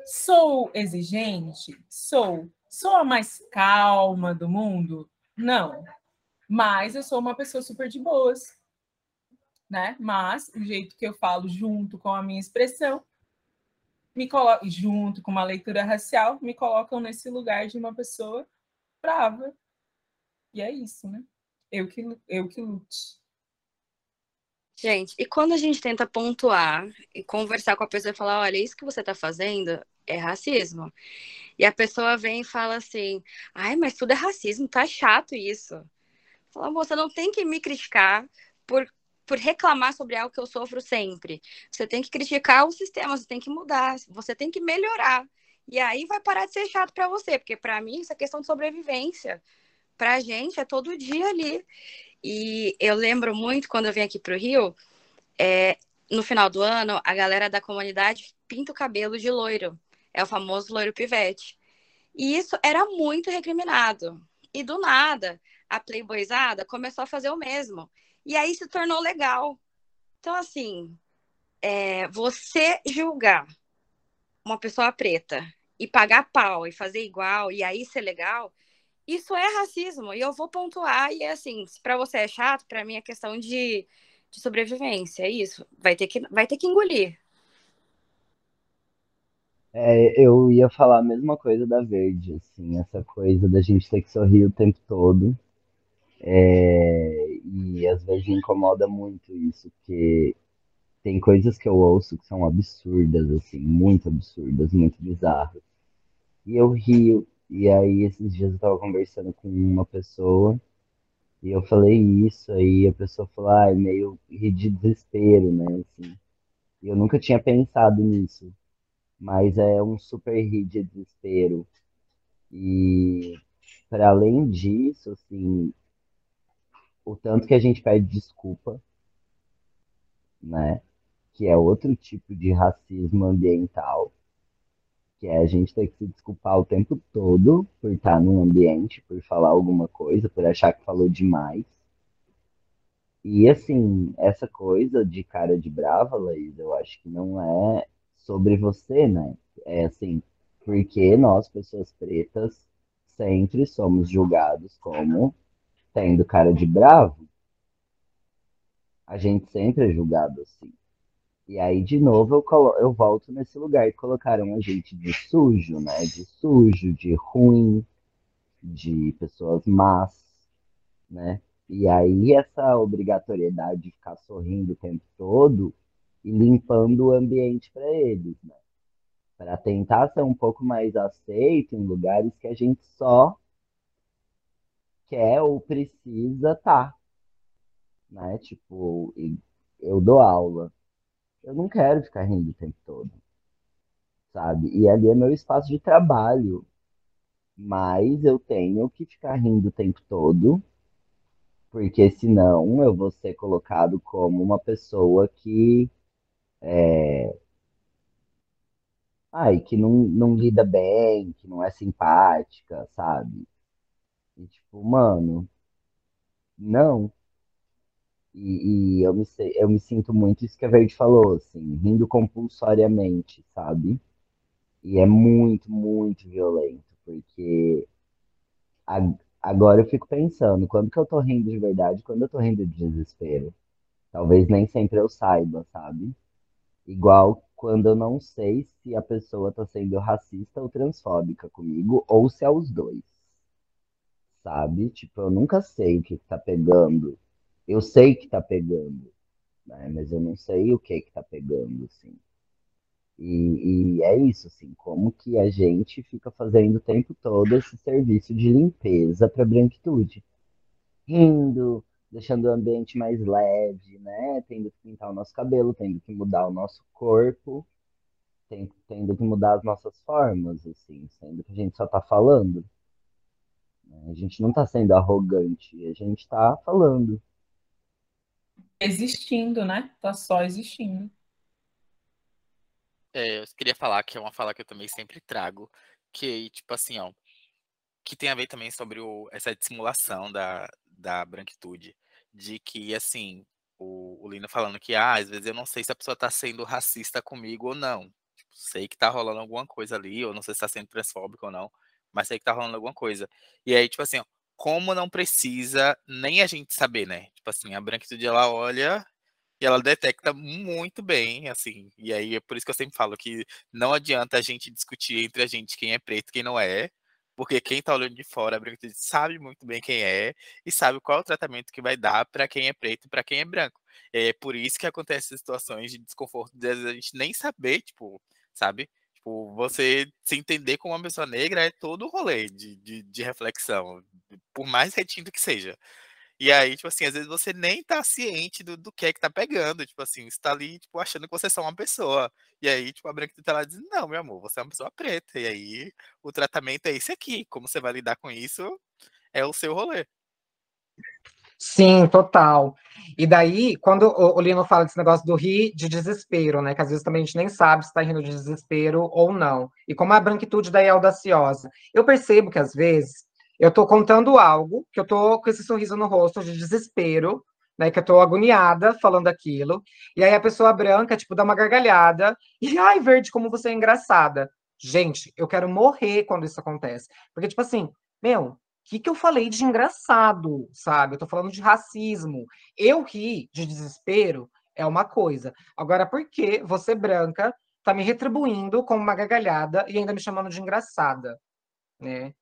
Sou exigente? Sou. Sou a mais calma do mundo? Não. Mas eu sou uma pessoa super de boas, né? Mas o jeito que eu falo junto com a minha expressão me coloca junto com uma leitura racial, me colocam nesse lugar de uma pessoa brava. E é isso, né? Eu que eu que lute. Gente, e quando a gente tenta pontuar e conversar com a pessoa e falar, olha, isso que você está fazendo é racismo. E a pessoa vem e fala assim, ai, mas tudo é racismo, tá chato isso. Fala, você não tem que me criticar por, por reclamar sobre algo que eu sofro sempre. Você tem que criticar o sistema, você tem que mudar, você tem que melhorar. E aí vai parar de ser chato para você, porque para mim isso é questão de sobrevivência. Para a gente é todo dia ali. E eu lembro muito quando eu vim aqui para o Rio, é, no final do ano, a galera da comunidade pinta o cabelo de loiro. É o famoso loiro pivete. E isso era muito recriminado. E do nada, a playboyzada começou a fazer o mesmo. E aí se tornou legal. Então, assim, é, você julgar uma pessoa preta e pagar pau e fazer igual e aí ser legal, isso é racismo. E eu vou pontuar. E é assim, se para você é chato, para mim é questão de, de sobrevivência. É isso. Vai ter que, vai ter que engolir. É, eu ia falar a mesma coisa da Verde, assim, essa coisa da gente ter que sorrir o tempo todo. É, e às vezes me incomoda muito isso, porque tem coisas que eu ouço que são absurdas, assim, muito absurdas, muito bizarras. E eu rio, e aí esses dias eu tava conversando com uma pessoa, e eu falei isso, aí a pessoa falou, ah, é meio de desespero, né, assim. E eu nunca tinha pensado nisso, mas é um super rir de desespero. E para além disso, assim, o tanto que a gente pede desculpa, né? que é outro tipo de racismo ambiental, que é a gente ter que se desculpar o tempo todo por estar num ambiente, por falar alguma coisa, por achar que falou demais. E assim, essa coisa de cara de brava, Laís, eu acho que não é sobre você, né? É assim, porque nós, pessoas pretas, sempre somos julgados como tendo cara de bravo. A gente sempre é julgado assim. E aí, de novo, eu, colo eu volto nesse lugar e colocaram a gente de sujo, né? De sujo, de ruim, de pessoas más, né? E aí, essa obrigatoriedade de ficar sorrindo o tempo todo e limpando o ambiente para eles, né? Para tentar ser um pouco mais aceito em lugares que a gente só quer ou precisa tá, né? Tipo, eu dou aula eu não quero ficar rindo o tempo todo, sabe? E ali é meu espaço de trabalho, mas eu tenho que ficar rindo o tempo todo, porque senão eu vou ser colocado como uma pessoa que é... Ai, que não, não lida bem, que não é simpática, sabe? E tipo, mano, não, e, e eu, me, eu me sinto muito isso que a Verde falou, assim, rindo compulsoriamente, sabe? E é muito, muito violento, porque a, agora eu fico pensando, quando que eu tô rindo de verdade, quando eu tô rindo de desespero? Talvez nem sempre eu saiba, sabe? Igual quando eu não sei se a pessoa tá sendo racista ou transfóbica comigo, ou se é os dois. Sabe? Tipo, eu nunca sei o que tá pegando eu sei que tá pegando, né? Mas eu não sei o que que tá pegando, assim. E, e, é isso, assim, como que a gente fica fazendo o tempo todo esse serviço de limpeza para branquitude. Rindo, deixando o ambiente mais leve, né? Tendo que pintar o nosso cabelo, tendo que mudar o nosso corpo, tendo, tendo que mudar as nossas formas, assim, sendo que a gente só tá falando. Né? A gente não tá sendo arrogante, a gente tá falando existindo, né? Tá só existindo. É, eu queria falar que é uma fala que eu também sempre trago, que, tipo assim, ó, que tem a ver também sobre o, essa dissimulação da, da branquitude, de que, assim, o, o Lino falando que, ah, às vezes eu não sei se a pessoa tá sendo racista comigo ou não. Tipo, sei que tá rolando alguma coisa ali, ou não sei se tá sendo transfóbico ou não, mas sei que tá rolando alguma coisa. E aí, tipo assim, ó, como não precisa nem a gente saber, né? Tipo assim, a branquitude ela olha e ela detecta muito bem, assim. E aí é por isso que eu sempre falo que não adianta a gente discutir entre a gente quem é preto e quem não é, porque quem tá olhando de fora, a branquitude sabe muito bem quem é e sabe qual é o tratamento que vai dar para quem é preto e para quem é branco. É por isso que acontecem situações de desconforto de a gente nem saber, tipo, sabe? Tipo, você se entender como uma pessoa negra é todo o rolê de, de, de reflexão, por mais retinto que seja. E aí, tipo assim, às vezes você nem tá ciente do, do que é que tá pegando. Tipo assim, você tá ali, tipo, achando que você é só uma pessoa. E aí, tipo, a branca tá lá dizendo, não, meu amor, você é uma pessoa preta. E aí, o tratamento é esse aqui. Como você vai lidar com isso é o seu rolê. Sim, total. E daí, quando o, Lino fala desse negócio do rir de desespero, né? Que às vezes também a gente nem sabe se está rindo de desespero ou não. E como a branquitude daí é audaciosa. Eu percebo que às vezes eu estou contando algo, que eu estou com esse sorriso no rosto de desespero, né? Que eu estou agoniada falando aquilo. E aí a pessoa branca, tipo, dá uma gargalhada. E, ai, verde, como você é engraçada. Gente, eu quero morrer quando isso acontece. Porque, tipo assim, meu, que, que eu falei de engraçado, sabe? Eu tô falando de racismo. Eu ri de desespero é uma coisa. Agora, por que você branca tá me retribuindo com uma gargalhada e ainda me chamando de engraçada, né?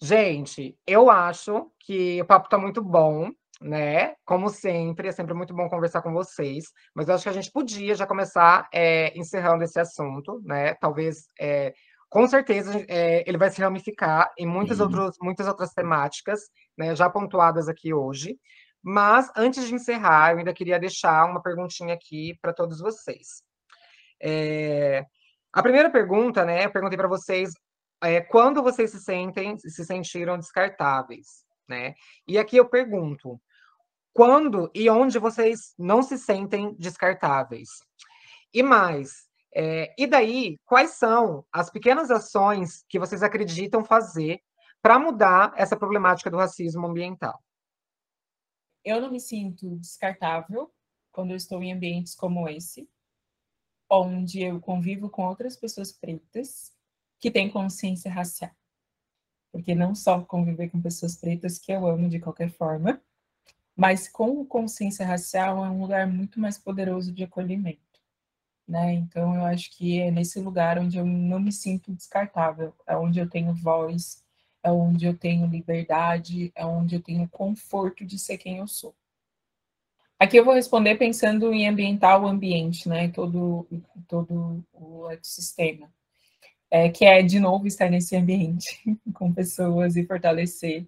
Gente, eu acho que o papo tá muito bom, né? Como sempre, é sempre muito bom conversar com vocês, mas eu acho que a gente podia já começar é, encerrando esse assunto, né? Talvez é, com certeza é, ele vai se ramificar em muitas, uhum. outros, muitas outras temáticas, né, já pontuadas aqui hoje. Mas antes de encerrar, eu ainda queria deixar uma perguntinha aqui para todos vocês. É, a primeira pergunta, né, eu perguntei para vocês é, quando vocês se sentem, se sentiram descartáveis, né? E aqui eu pergunto, quando e onde vocês não se sentem descartáveis? E mais, é, e daí, quais são as pequenas ações que vocês acreditam fazer para mudar essa problemática do racismo ambiental? Eu não me sinto descartável quando eu estou em ambientes como esse, onde eu convivo com outras pessoas pretas que têm consciência racial. Porque não só conviver com pessoas pretas, que eu amo de qualquer forma, mas com consciência racial é um lugar muito mais poderoso de acolhimento. Né? Então, eu acho que é nesse lugar onde eu não me sinto descartável, é onde eu tenho voz, é onde eu tenho liberdade, é onde eu tenho conforto de ser quem eu sou. Aqui eu vou responder pensando em ambiental o ambiente, né? Todo, todo o ecossistema. É, que é, de novo, estar nesse ambiente com pessoas e fortalecer.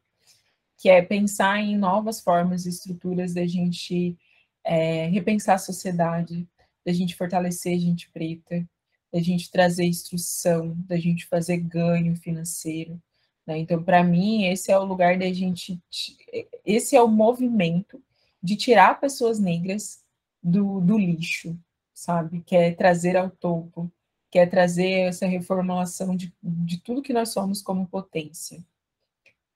Que é pensar em novas formas e estruturas da gente é, repensar a sociedade, da gente fortalecer a gente preta, da gente trazer instrução, da gente fazer ganho financeiro. Né? Então, para mim, esse é o lugar da gente. Esse é o movimento de tirar pessoas negras do, do lixo, sabe? Que é trazer ao topo, que é trazer essa reformulação de, de tudo que nós somos como potência.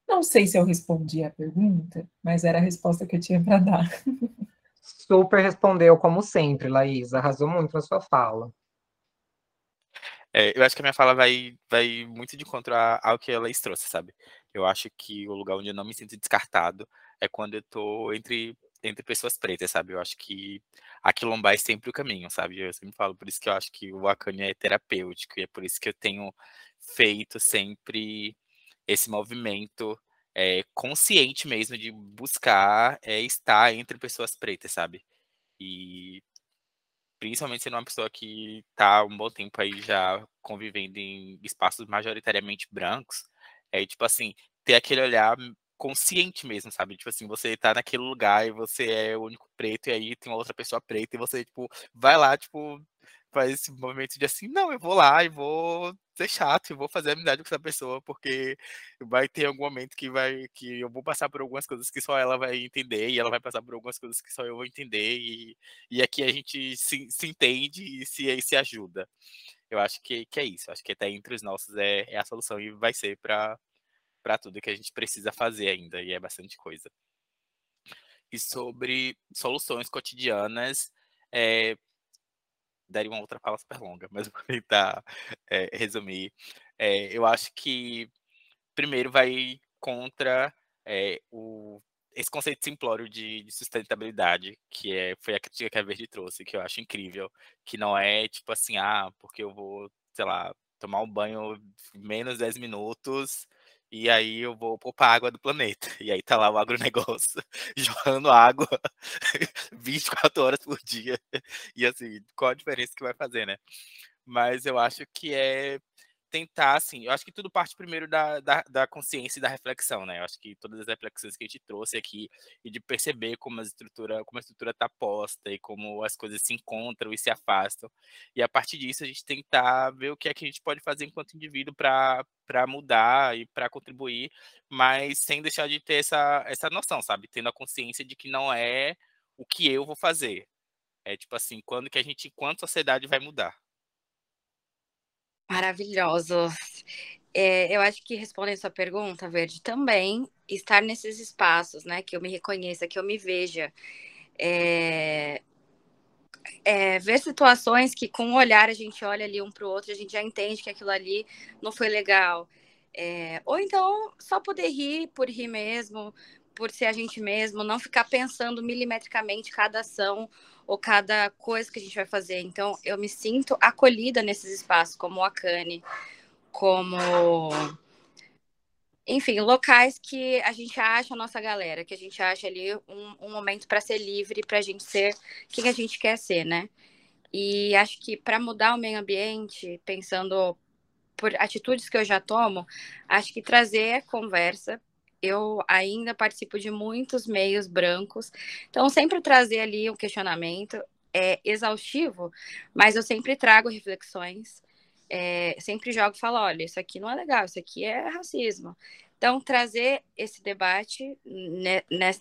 Não sei se eu respondi a pergunta, mas era a resposta que eu tinha para dar. Super respondeu, como sempre, Laís. Arrasou muito na sua fala. É, eu acho que a minha fala vai, vai muito de encontro ao que a Laís trouxe, sabe? Eu acho que o lugar onde eu não me sinto descartado é quando eu tô entre entre pessoas pretas, sabe? Eu acho que a quilombar é sempre o caminho, sabe? Eu sempre falo, por isso que eu acho que o Wakani é terapêutico, e é por isso que eu tenho feito sempre esse movimento é, consciente mesmo de buscar é, estar entre pessoas pretas, sabe? E principalmente sendo uma pessoa que está um bom tempo aí já convivendo em espaços majoritariamente brancos, é tipo assim, ter aquele olhar consciente mesmo, sabe? Tipo assim, você tá naquele lugar e você é o único preto, e aí tem uma outra pessoa preta, e você, tipo, vai lá, tipo, faz esse movimento de assim, não, eu vou lá e vou ser chato, e vou fazer amizade com essa pessoa, porque vai ter algum momento que vai, que eu vou passar por algumas coisas que só ela vai entender, e ela vai passar por algumas coisas que só eu vou entender, e, e aqui a gente se, se entende e se, se ajuda. Eu acho que, que é isso, acho que até entre os nossos é, é a solução e vai ser para tudo que a gente precisa fazer ainda, e é bastante coisa. E sobre soluções cotidianas, é, daria uma outra fala super longa, mas vou tentar é, resumir. É, eu acho que, primeiro, vai contra é, o, esse conceito simplório de, de, sustentabilidade, que é, foi a crítica que a Verde trouxe, que eu acho incrível, que não é tipo assim, ah, porque eu vou, sei lá, tomar um banho menos 10 minutos e aí eu vou poupar água do planeta. E aí tá lá o agronegócio jorrando água 24 horas por dia. E assim, qual a diferença que vai fazer, né? Mas eu acho que é tentar, assim, eu acho que tudo parte primeiro da, da, da, consciência e da reflexão, né? Eu acho que todas as reflexões que a gente trouxe aqui e de perceber como a estrutura, como a estrutura está posta e como as coisas se encontram e se afastam. E a partir disso a gente tentar ver o que é que a gente pode fazer enquanto indivíduo para para mudar e para contribuir, mas sem deixar de ter essa, essa noção, sabe? Tendo a consciência de que não é o que eu vou fazer. É tipo assim, quando que a gente, enquanto sociedade, vai mudar. Maravilhosos. É, eu acho que respondendo a sua pergunta, Verde, também estar nesses espaços, né? Que eu me reconheça, que eu me veja. É, é, ver situações que com o olhar a gente olha ali um para o outro, a gente já entende que aquilo ali não foi legal. É, ou então só poder rir por rir mesmo, por ser a gente mesmo, não ficar pensando milimetricamente cada ação ou cada coisa que a gente vai fazer. Então, eu me sinto acolhida nesses espaços, como o Akane, como. Enfim, locais que a gente acha a nossa galera, que a gente acha ali um, um momento para ser livre, para a gente ser quem a gente quer ser, né? E acho que para mudar o meio ambiente, pensando por atitudes que eu já tomo, acho que trazer conversa eu ainda participo de muitos meios brancos, então sempre trazer ali um questionamento é exaustivo, mas eu sempre trago reflexões é, sempre jogo e falo, olha, isso aqui não é legal, isso aqui é racismo. Então, trazer esse debate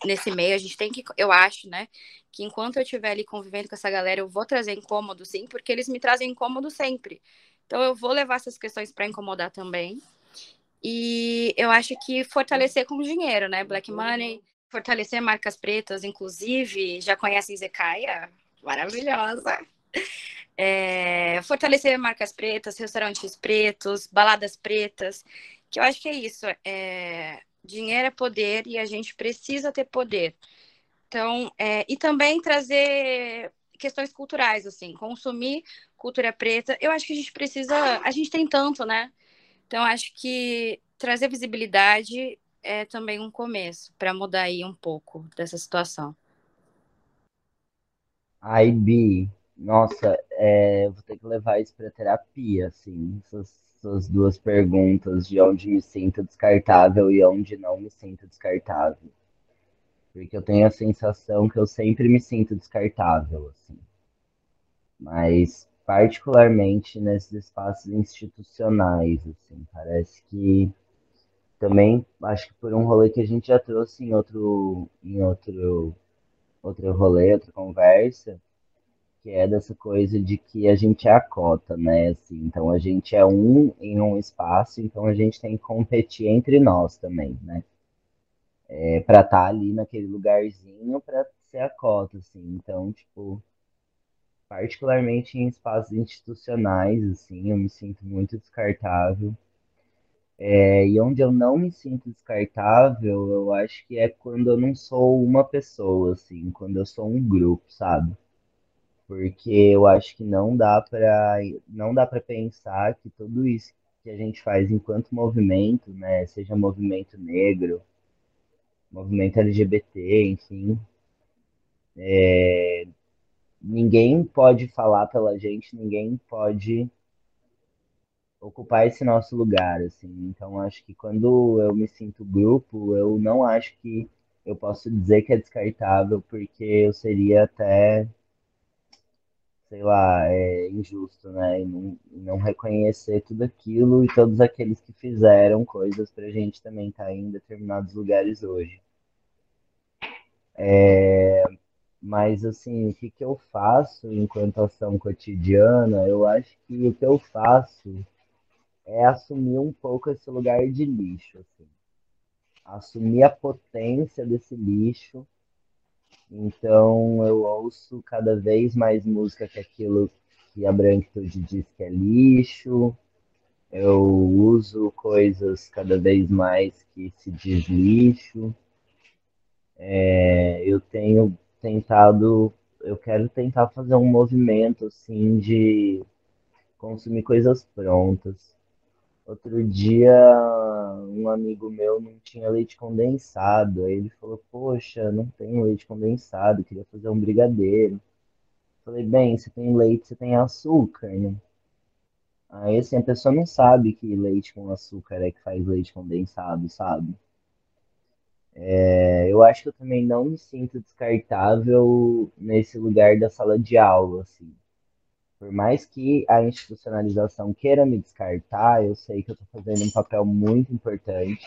nesse meio, a gente tem que, eu acho, né, que enquanto eu estiver ali convivendo com essa galera, eu vou trazer incômodo, sim, porque eles me trazem incômodo sempre. Então, eu vou levar essas questões para incomodar também. E eu acho que fortalecer com dinheiro, né, Black Money, fortalecer marcas pretas, inclusive, já conhecem Zecaia? Maravilhosa! É, fortalecer marcas pretas, restaurantes pretos, baladas pretas, que eu acho que é isso. É, dinheiro é poder e a gente precisa ter poder. Então, é, e também trazer questões culturais, assim, consumir cultura preta. Eu acho que a gente precisa, a gente tem tanto, né? Então, acho que trazer visibilidade é também um começo para mudar aí um pouco dessa situação. Ai, Bi, nossa, é, vou ter que levar isso para terapia, assim, essas, essas duas perguntas de onde me sinto descartável e onde não me sinto descartável. Porque eu tenho a sensação que eu sempre me sinto descartável, assim. Mas particularmente nesses espaços institucionais, assim, parece que também acho que por um rolê que a gente já trouxe em outro em outro outro rolê, outra conversa, que é dessa coisa de que a gente é a cota, né? Assim, então a gente é um em um espaço, então a gente tem que competir entre nós também, né? É, para estar tá ali naquele lugarzinho para ser a cota, assim. Então, tipo, particularmente em espaços institucionais, assim, eu me sinto muito descartável. É, e onde eu não me sinto descartável, eu acho que é quando eu não sou uma pessoa, assim, quando eu sou um grupo, sabe? porque eu acho que não dá para não dá para pensar que tudo isso que a gente faz enquanto movimento, né, seja movimento negro, movimento LGBT, enfim, é, ninguém pode falar pela gente, ninguém pode ocupar esse nosso lugar, assim. Então, acho que quando eu me sinto grupo, eu não acho que eu posso dizer que é descartável, porque eu seria até sei lá, é injusto, né? E não, não reconhecer tudo aquilo e todos aqueles que fizeram coisas pra gente também estar tá em determinados lugares hoje. É, mas assim, o que, que eu faço enquanto ação cotidiana? Eu acho que o que eu faço é assumir um pouco esse lugar de lixo, assim. Assumir a potência desse lixo então eu ouço cada vez mais música que aquilo que a branquitude diz que é lixo. Eu uso coisas cada vez mais que se diz lixo. É, eu tenho tentado, eu quero tentar fazer um movimento assim de consumir coisas prontas. Outro dia, um amigo meu não tinha leite condensado. Aí ele falou: Poxa, não tenho leite condensado, queria fazer um brigadeiro. Falei: Bem, você tem leite, você tem açúcar, né? Aí assim, a pessoa não sabe que leite com açúcar é que faz leite condensado, sabe? É, eu acho que eu também não me sinto descartável nesse lugar da sala de aula, assim. Por mais que a institucionalização queira me descartar, eu sei que eu estou fazendo um papel muito importante.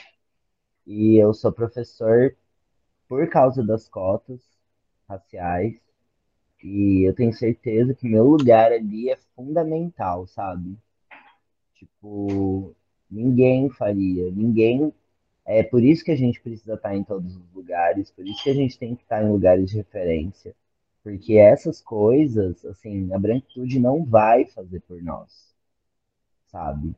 E eu sou professor por causa das cotas raciais. E eu tenho certeza que meu lugar ali é fundamental, sabe? Tipo, ninguém faria, ninguém. É por isso que a gente precisa estar em todos os lugares, por isso que a gente tem que estar em lugares de referência porque essas coisas, assim, a branquitude não vai fazer por nós, sabe?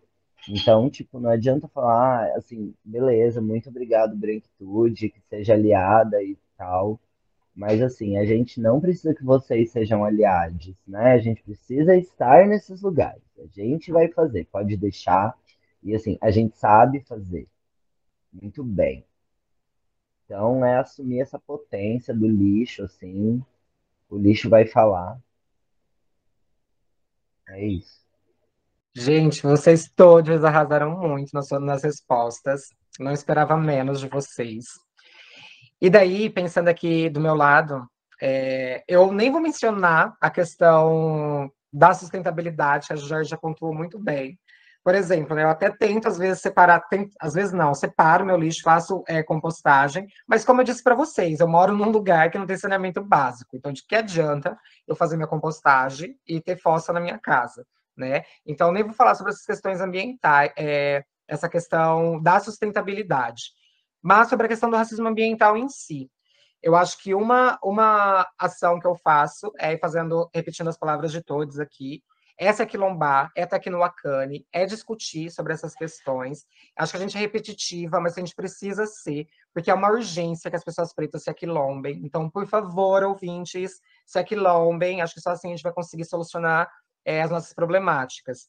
Então, tipo, não adianta falar, ah, assim, beleza, muito obrigado, branquitude, que seja aliada e tal. Mas, assim, a gente não precisa que vocês sejam aliados, né? A gente precisa estar nesses lugares. A gente vai fazer, pode deixar. E, assim, a gente sabe fazer. Muito bem. Então, é assumir essa potência do lixo, assim, o lixo vai falar. É isso. Gente, vocês todos arrasaram muito nas, nas respostas. Não esperava menos de vocês. E daí, pensando aqui do meu lado, é, eu nem vou mencionar a questão da sustentabilidade, que a Jorge já pontuou muito bem. Por exemplo, né, eu até tento, às vezes, separar, tento, às vezes não, separo meu lixo, faço é, compostagem, mas como eu disse para vocês, eu moro num lugar que não tem saneamento básico, então de que adianta eu fazer minha compostagem e ter fossa na minha casa, né? Então, nem vou falar sobre essas questões ambientais, é, essa questão da sustentabilidade, mas sobre a questão do racismo ambiental em si. Eu acho que uma, uma ação que eu faço é fazendo, repetindo as palavras de todos aqui, é aquilombar, é estar aqui no Acane, é discutir sobre essas questões. Acho que a gente é repetitiva, mas a gente precisa ser, porque é uma urgência que as pessoas pretas se aquilombem. Então, por favor, ouvintes, se aquilombem. Acho que só assim a gente vai conseguir solucionar é, as nossas problemáticas.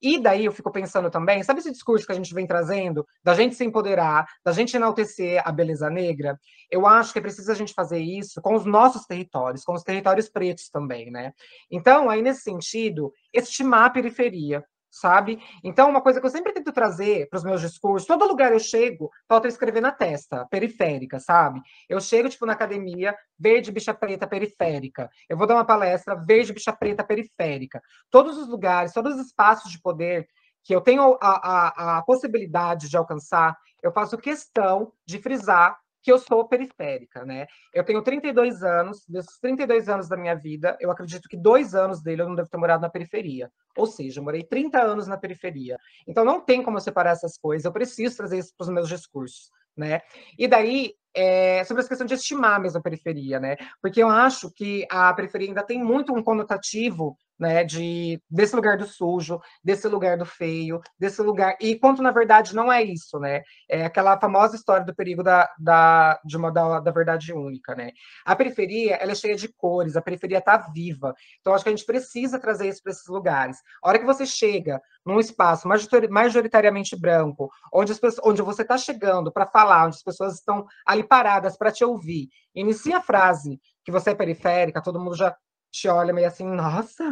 E daí eu fico pensando também, sabe esse discurso que a gente vem trazendo, da gente se empoderar, da gente enaltecer a beleza negra? Eu acho que é preciso a gente fazer isso com os nossos territórios, com os territórios pretos também, né? Então, aí nesse sentido, estimar a periferia, sabe? Então, uma coisa que eu sempre tento trazer para os meus discursos, todo lugar eu chego, falta escrever na testa, periférica, sabe? Eu chego, tipo, na academia, verde, bicha preta, periférica. Eu vou dar uma palestra, verde, bicha preta, periférica. Todos os lugares, todos os espaços de poder que eu tenho a, a, a possibilidade de alcançar, eu faço questão de frisar que eu sou periférica, né? Eu tenho 32 anos, desses 32 anos da minha vida, eu acredito que dois anos dele eu não devo ter morado na periferia. Ou seja, eu morei 30 anos na periferia. Então não tem como eu separar essas coisas, eu preciso trazer isso para os meus discursos, né? E daí, é, sobre essa questão de estimar mesmo a periferia, né? Porque eu acho que a periferia ainda tem muito um conotativo né, de desse lugar do sujo, desse lugar do feio, desse lugar e quanto na verdade não é isso, né? É aquela famosa história do perigo da, da de uma da, da verdade única, né? A periferia ela é cheia de cores, a periferia está viva, então acho que a gente precisa trazer isso para esses lugares. A hora que você chega num espaço majoritariamente branco, onde, as pessoas, onde você está chegando para falar, onde as pessoas estão ali paradas para te ouvir, inicia a frase que você é periférica, todo mundo já te olha meio assim, nossa,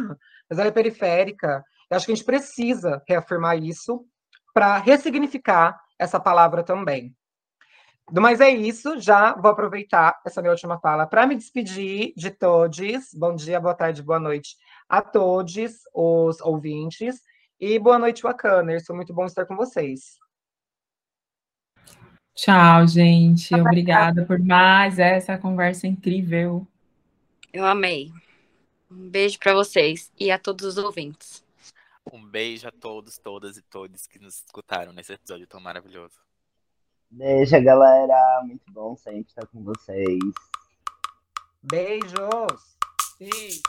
mas ela é periférica. Eu acho que a gente precisa reafirmar isso para ressignificar essa palavra também. Mas é isso, já vou aproveitar essa minha última fala para me despedir de todos. Bom dia, boa tarde, boa noite a todos os ouvintes. E boa noite, Wakaner. Foi muito bom estar com vocês. Tchau, gente. Obrigada por mais essa conversa incrível. Eu amei. Um beijo para vocês e a todos os ouvintes. Um beijo a todos, todas e todos que nos escutaram nesse episódio tão maravilhoso. Beijo, galera. Muito bom sempre estar com vocês. Beijos. Sim.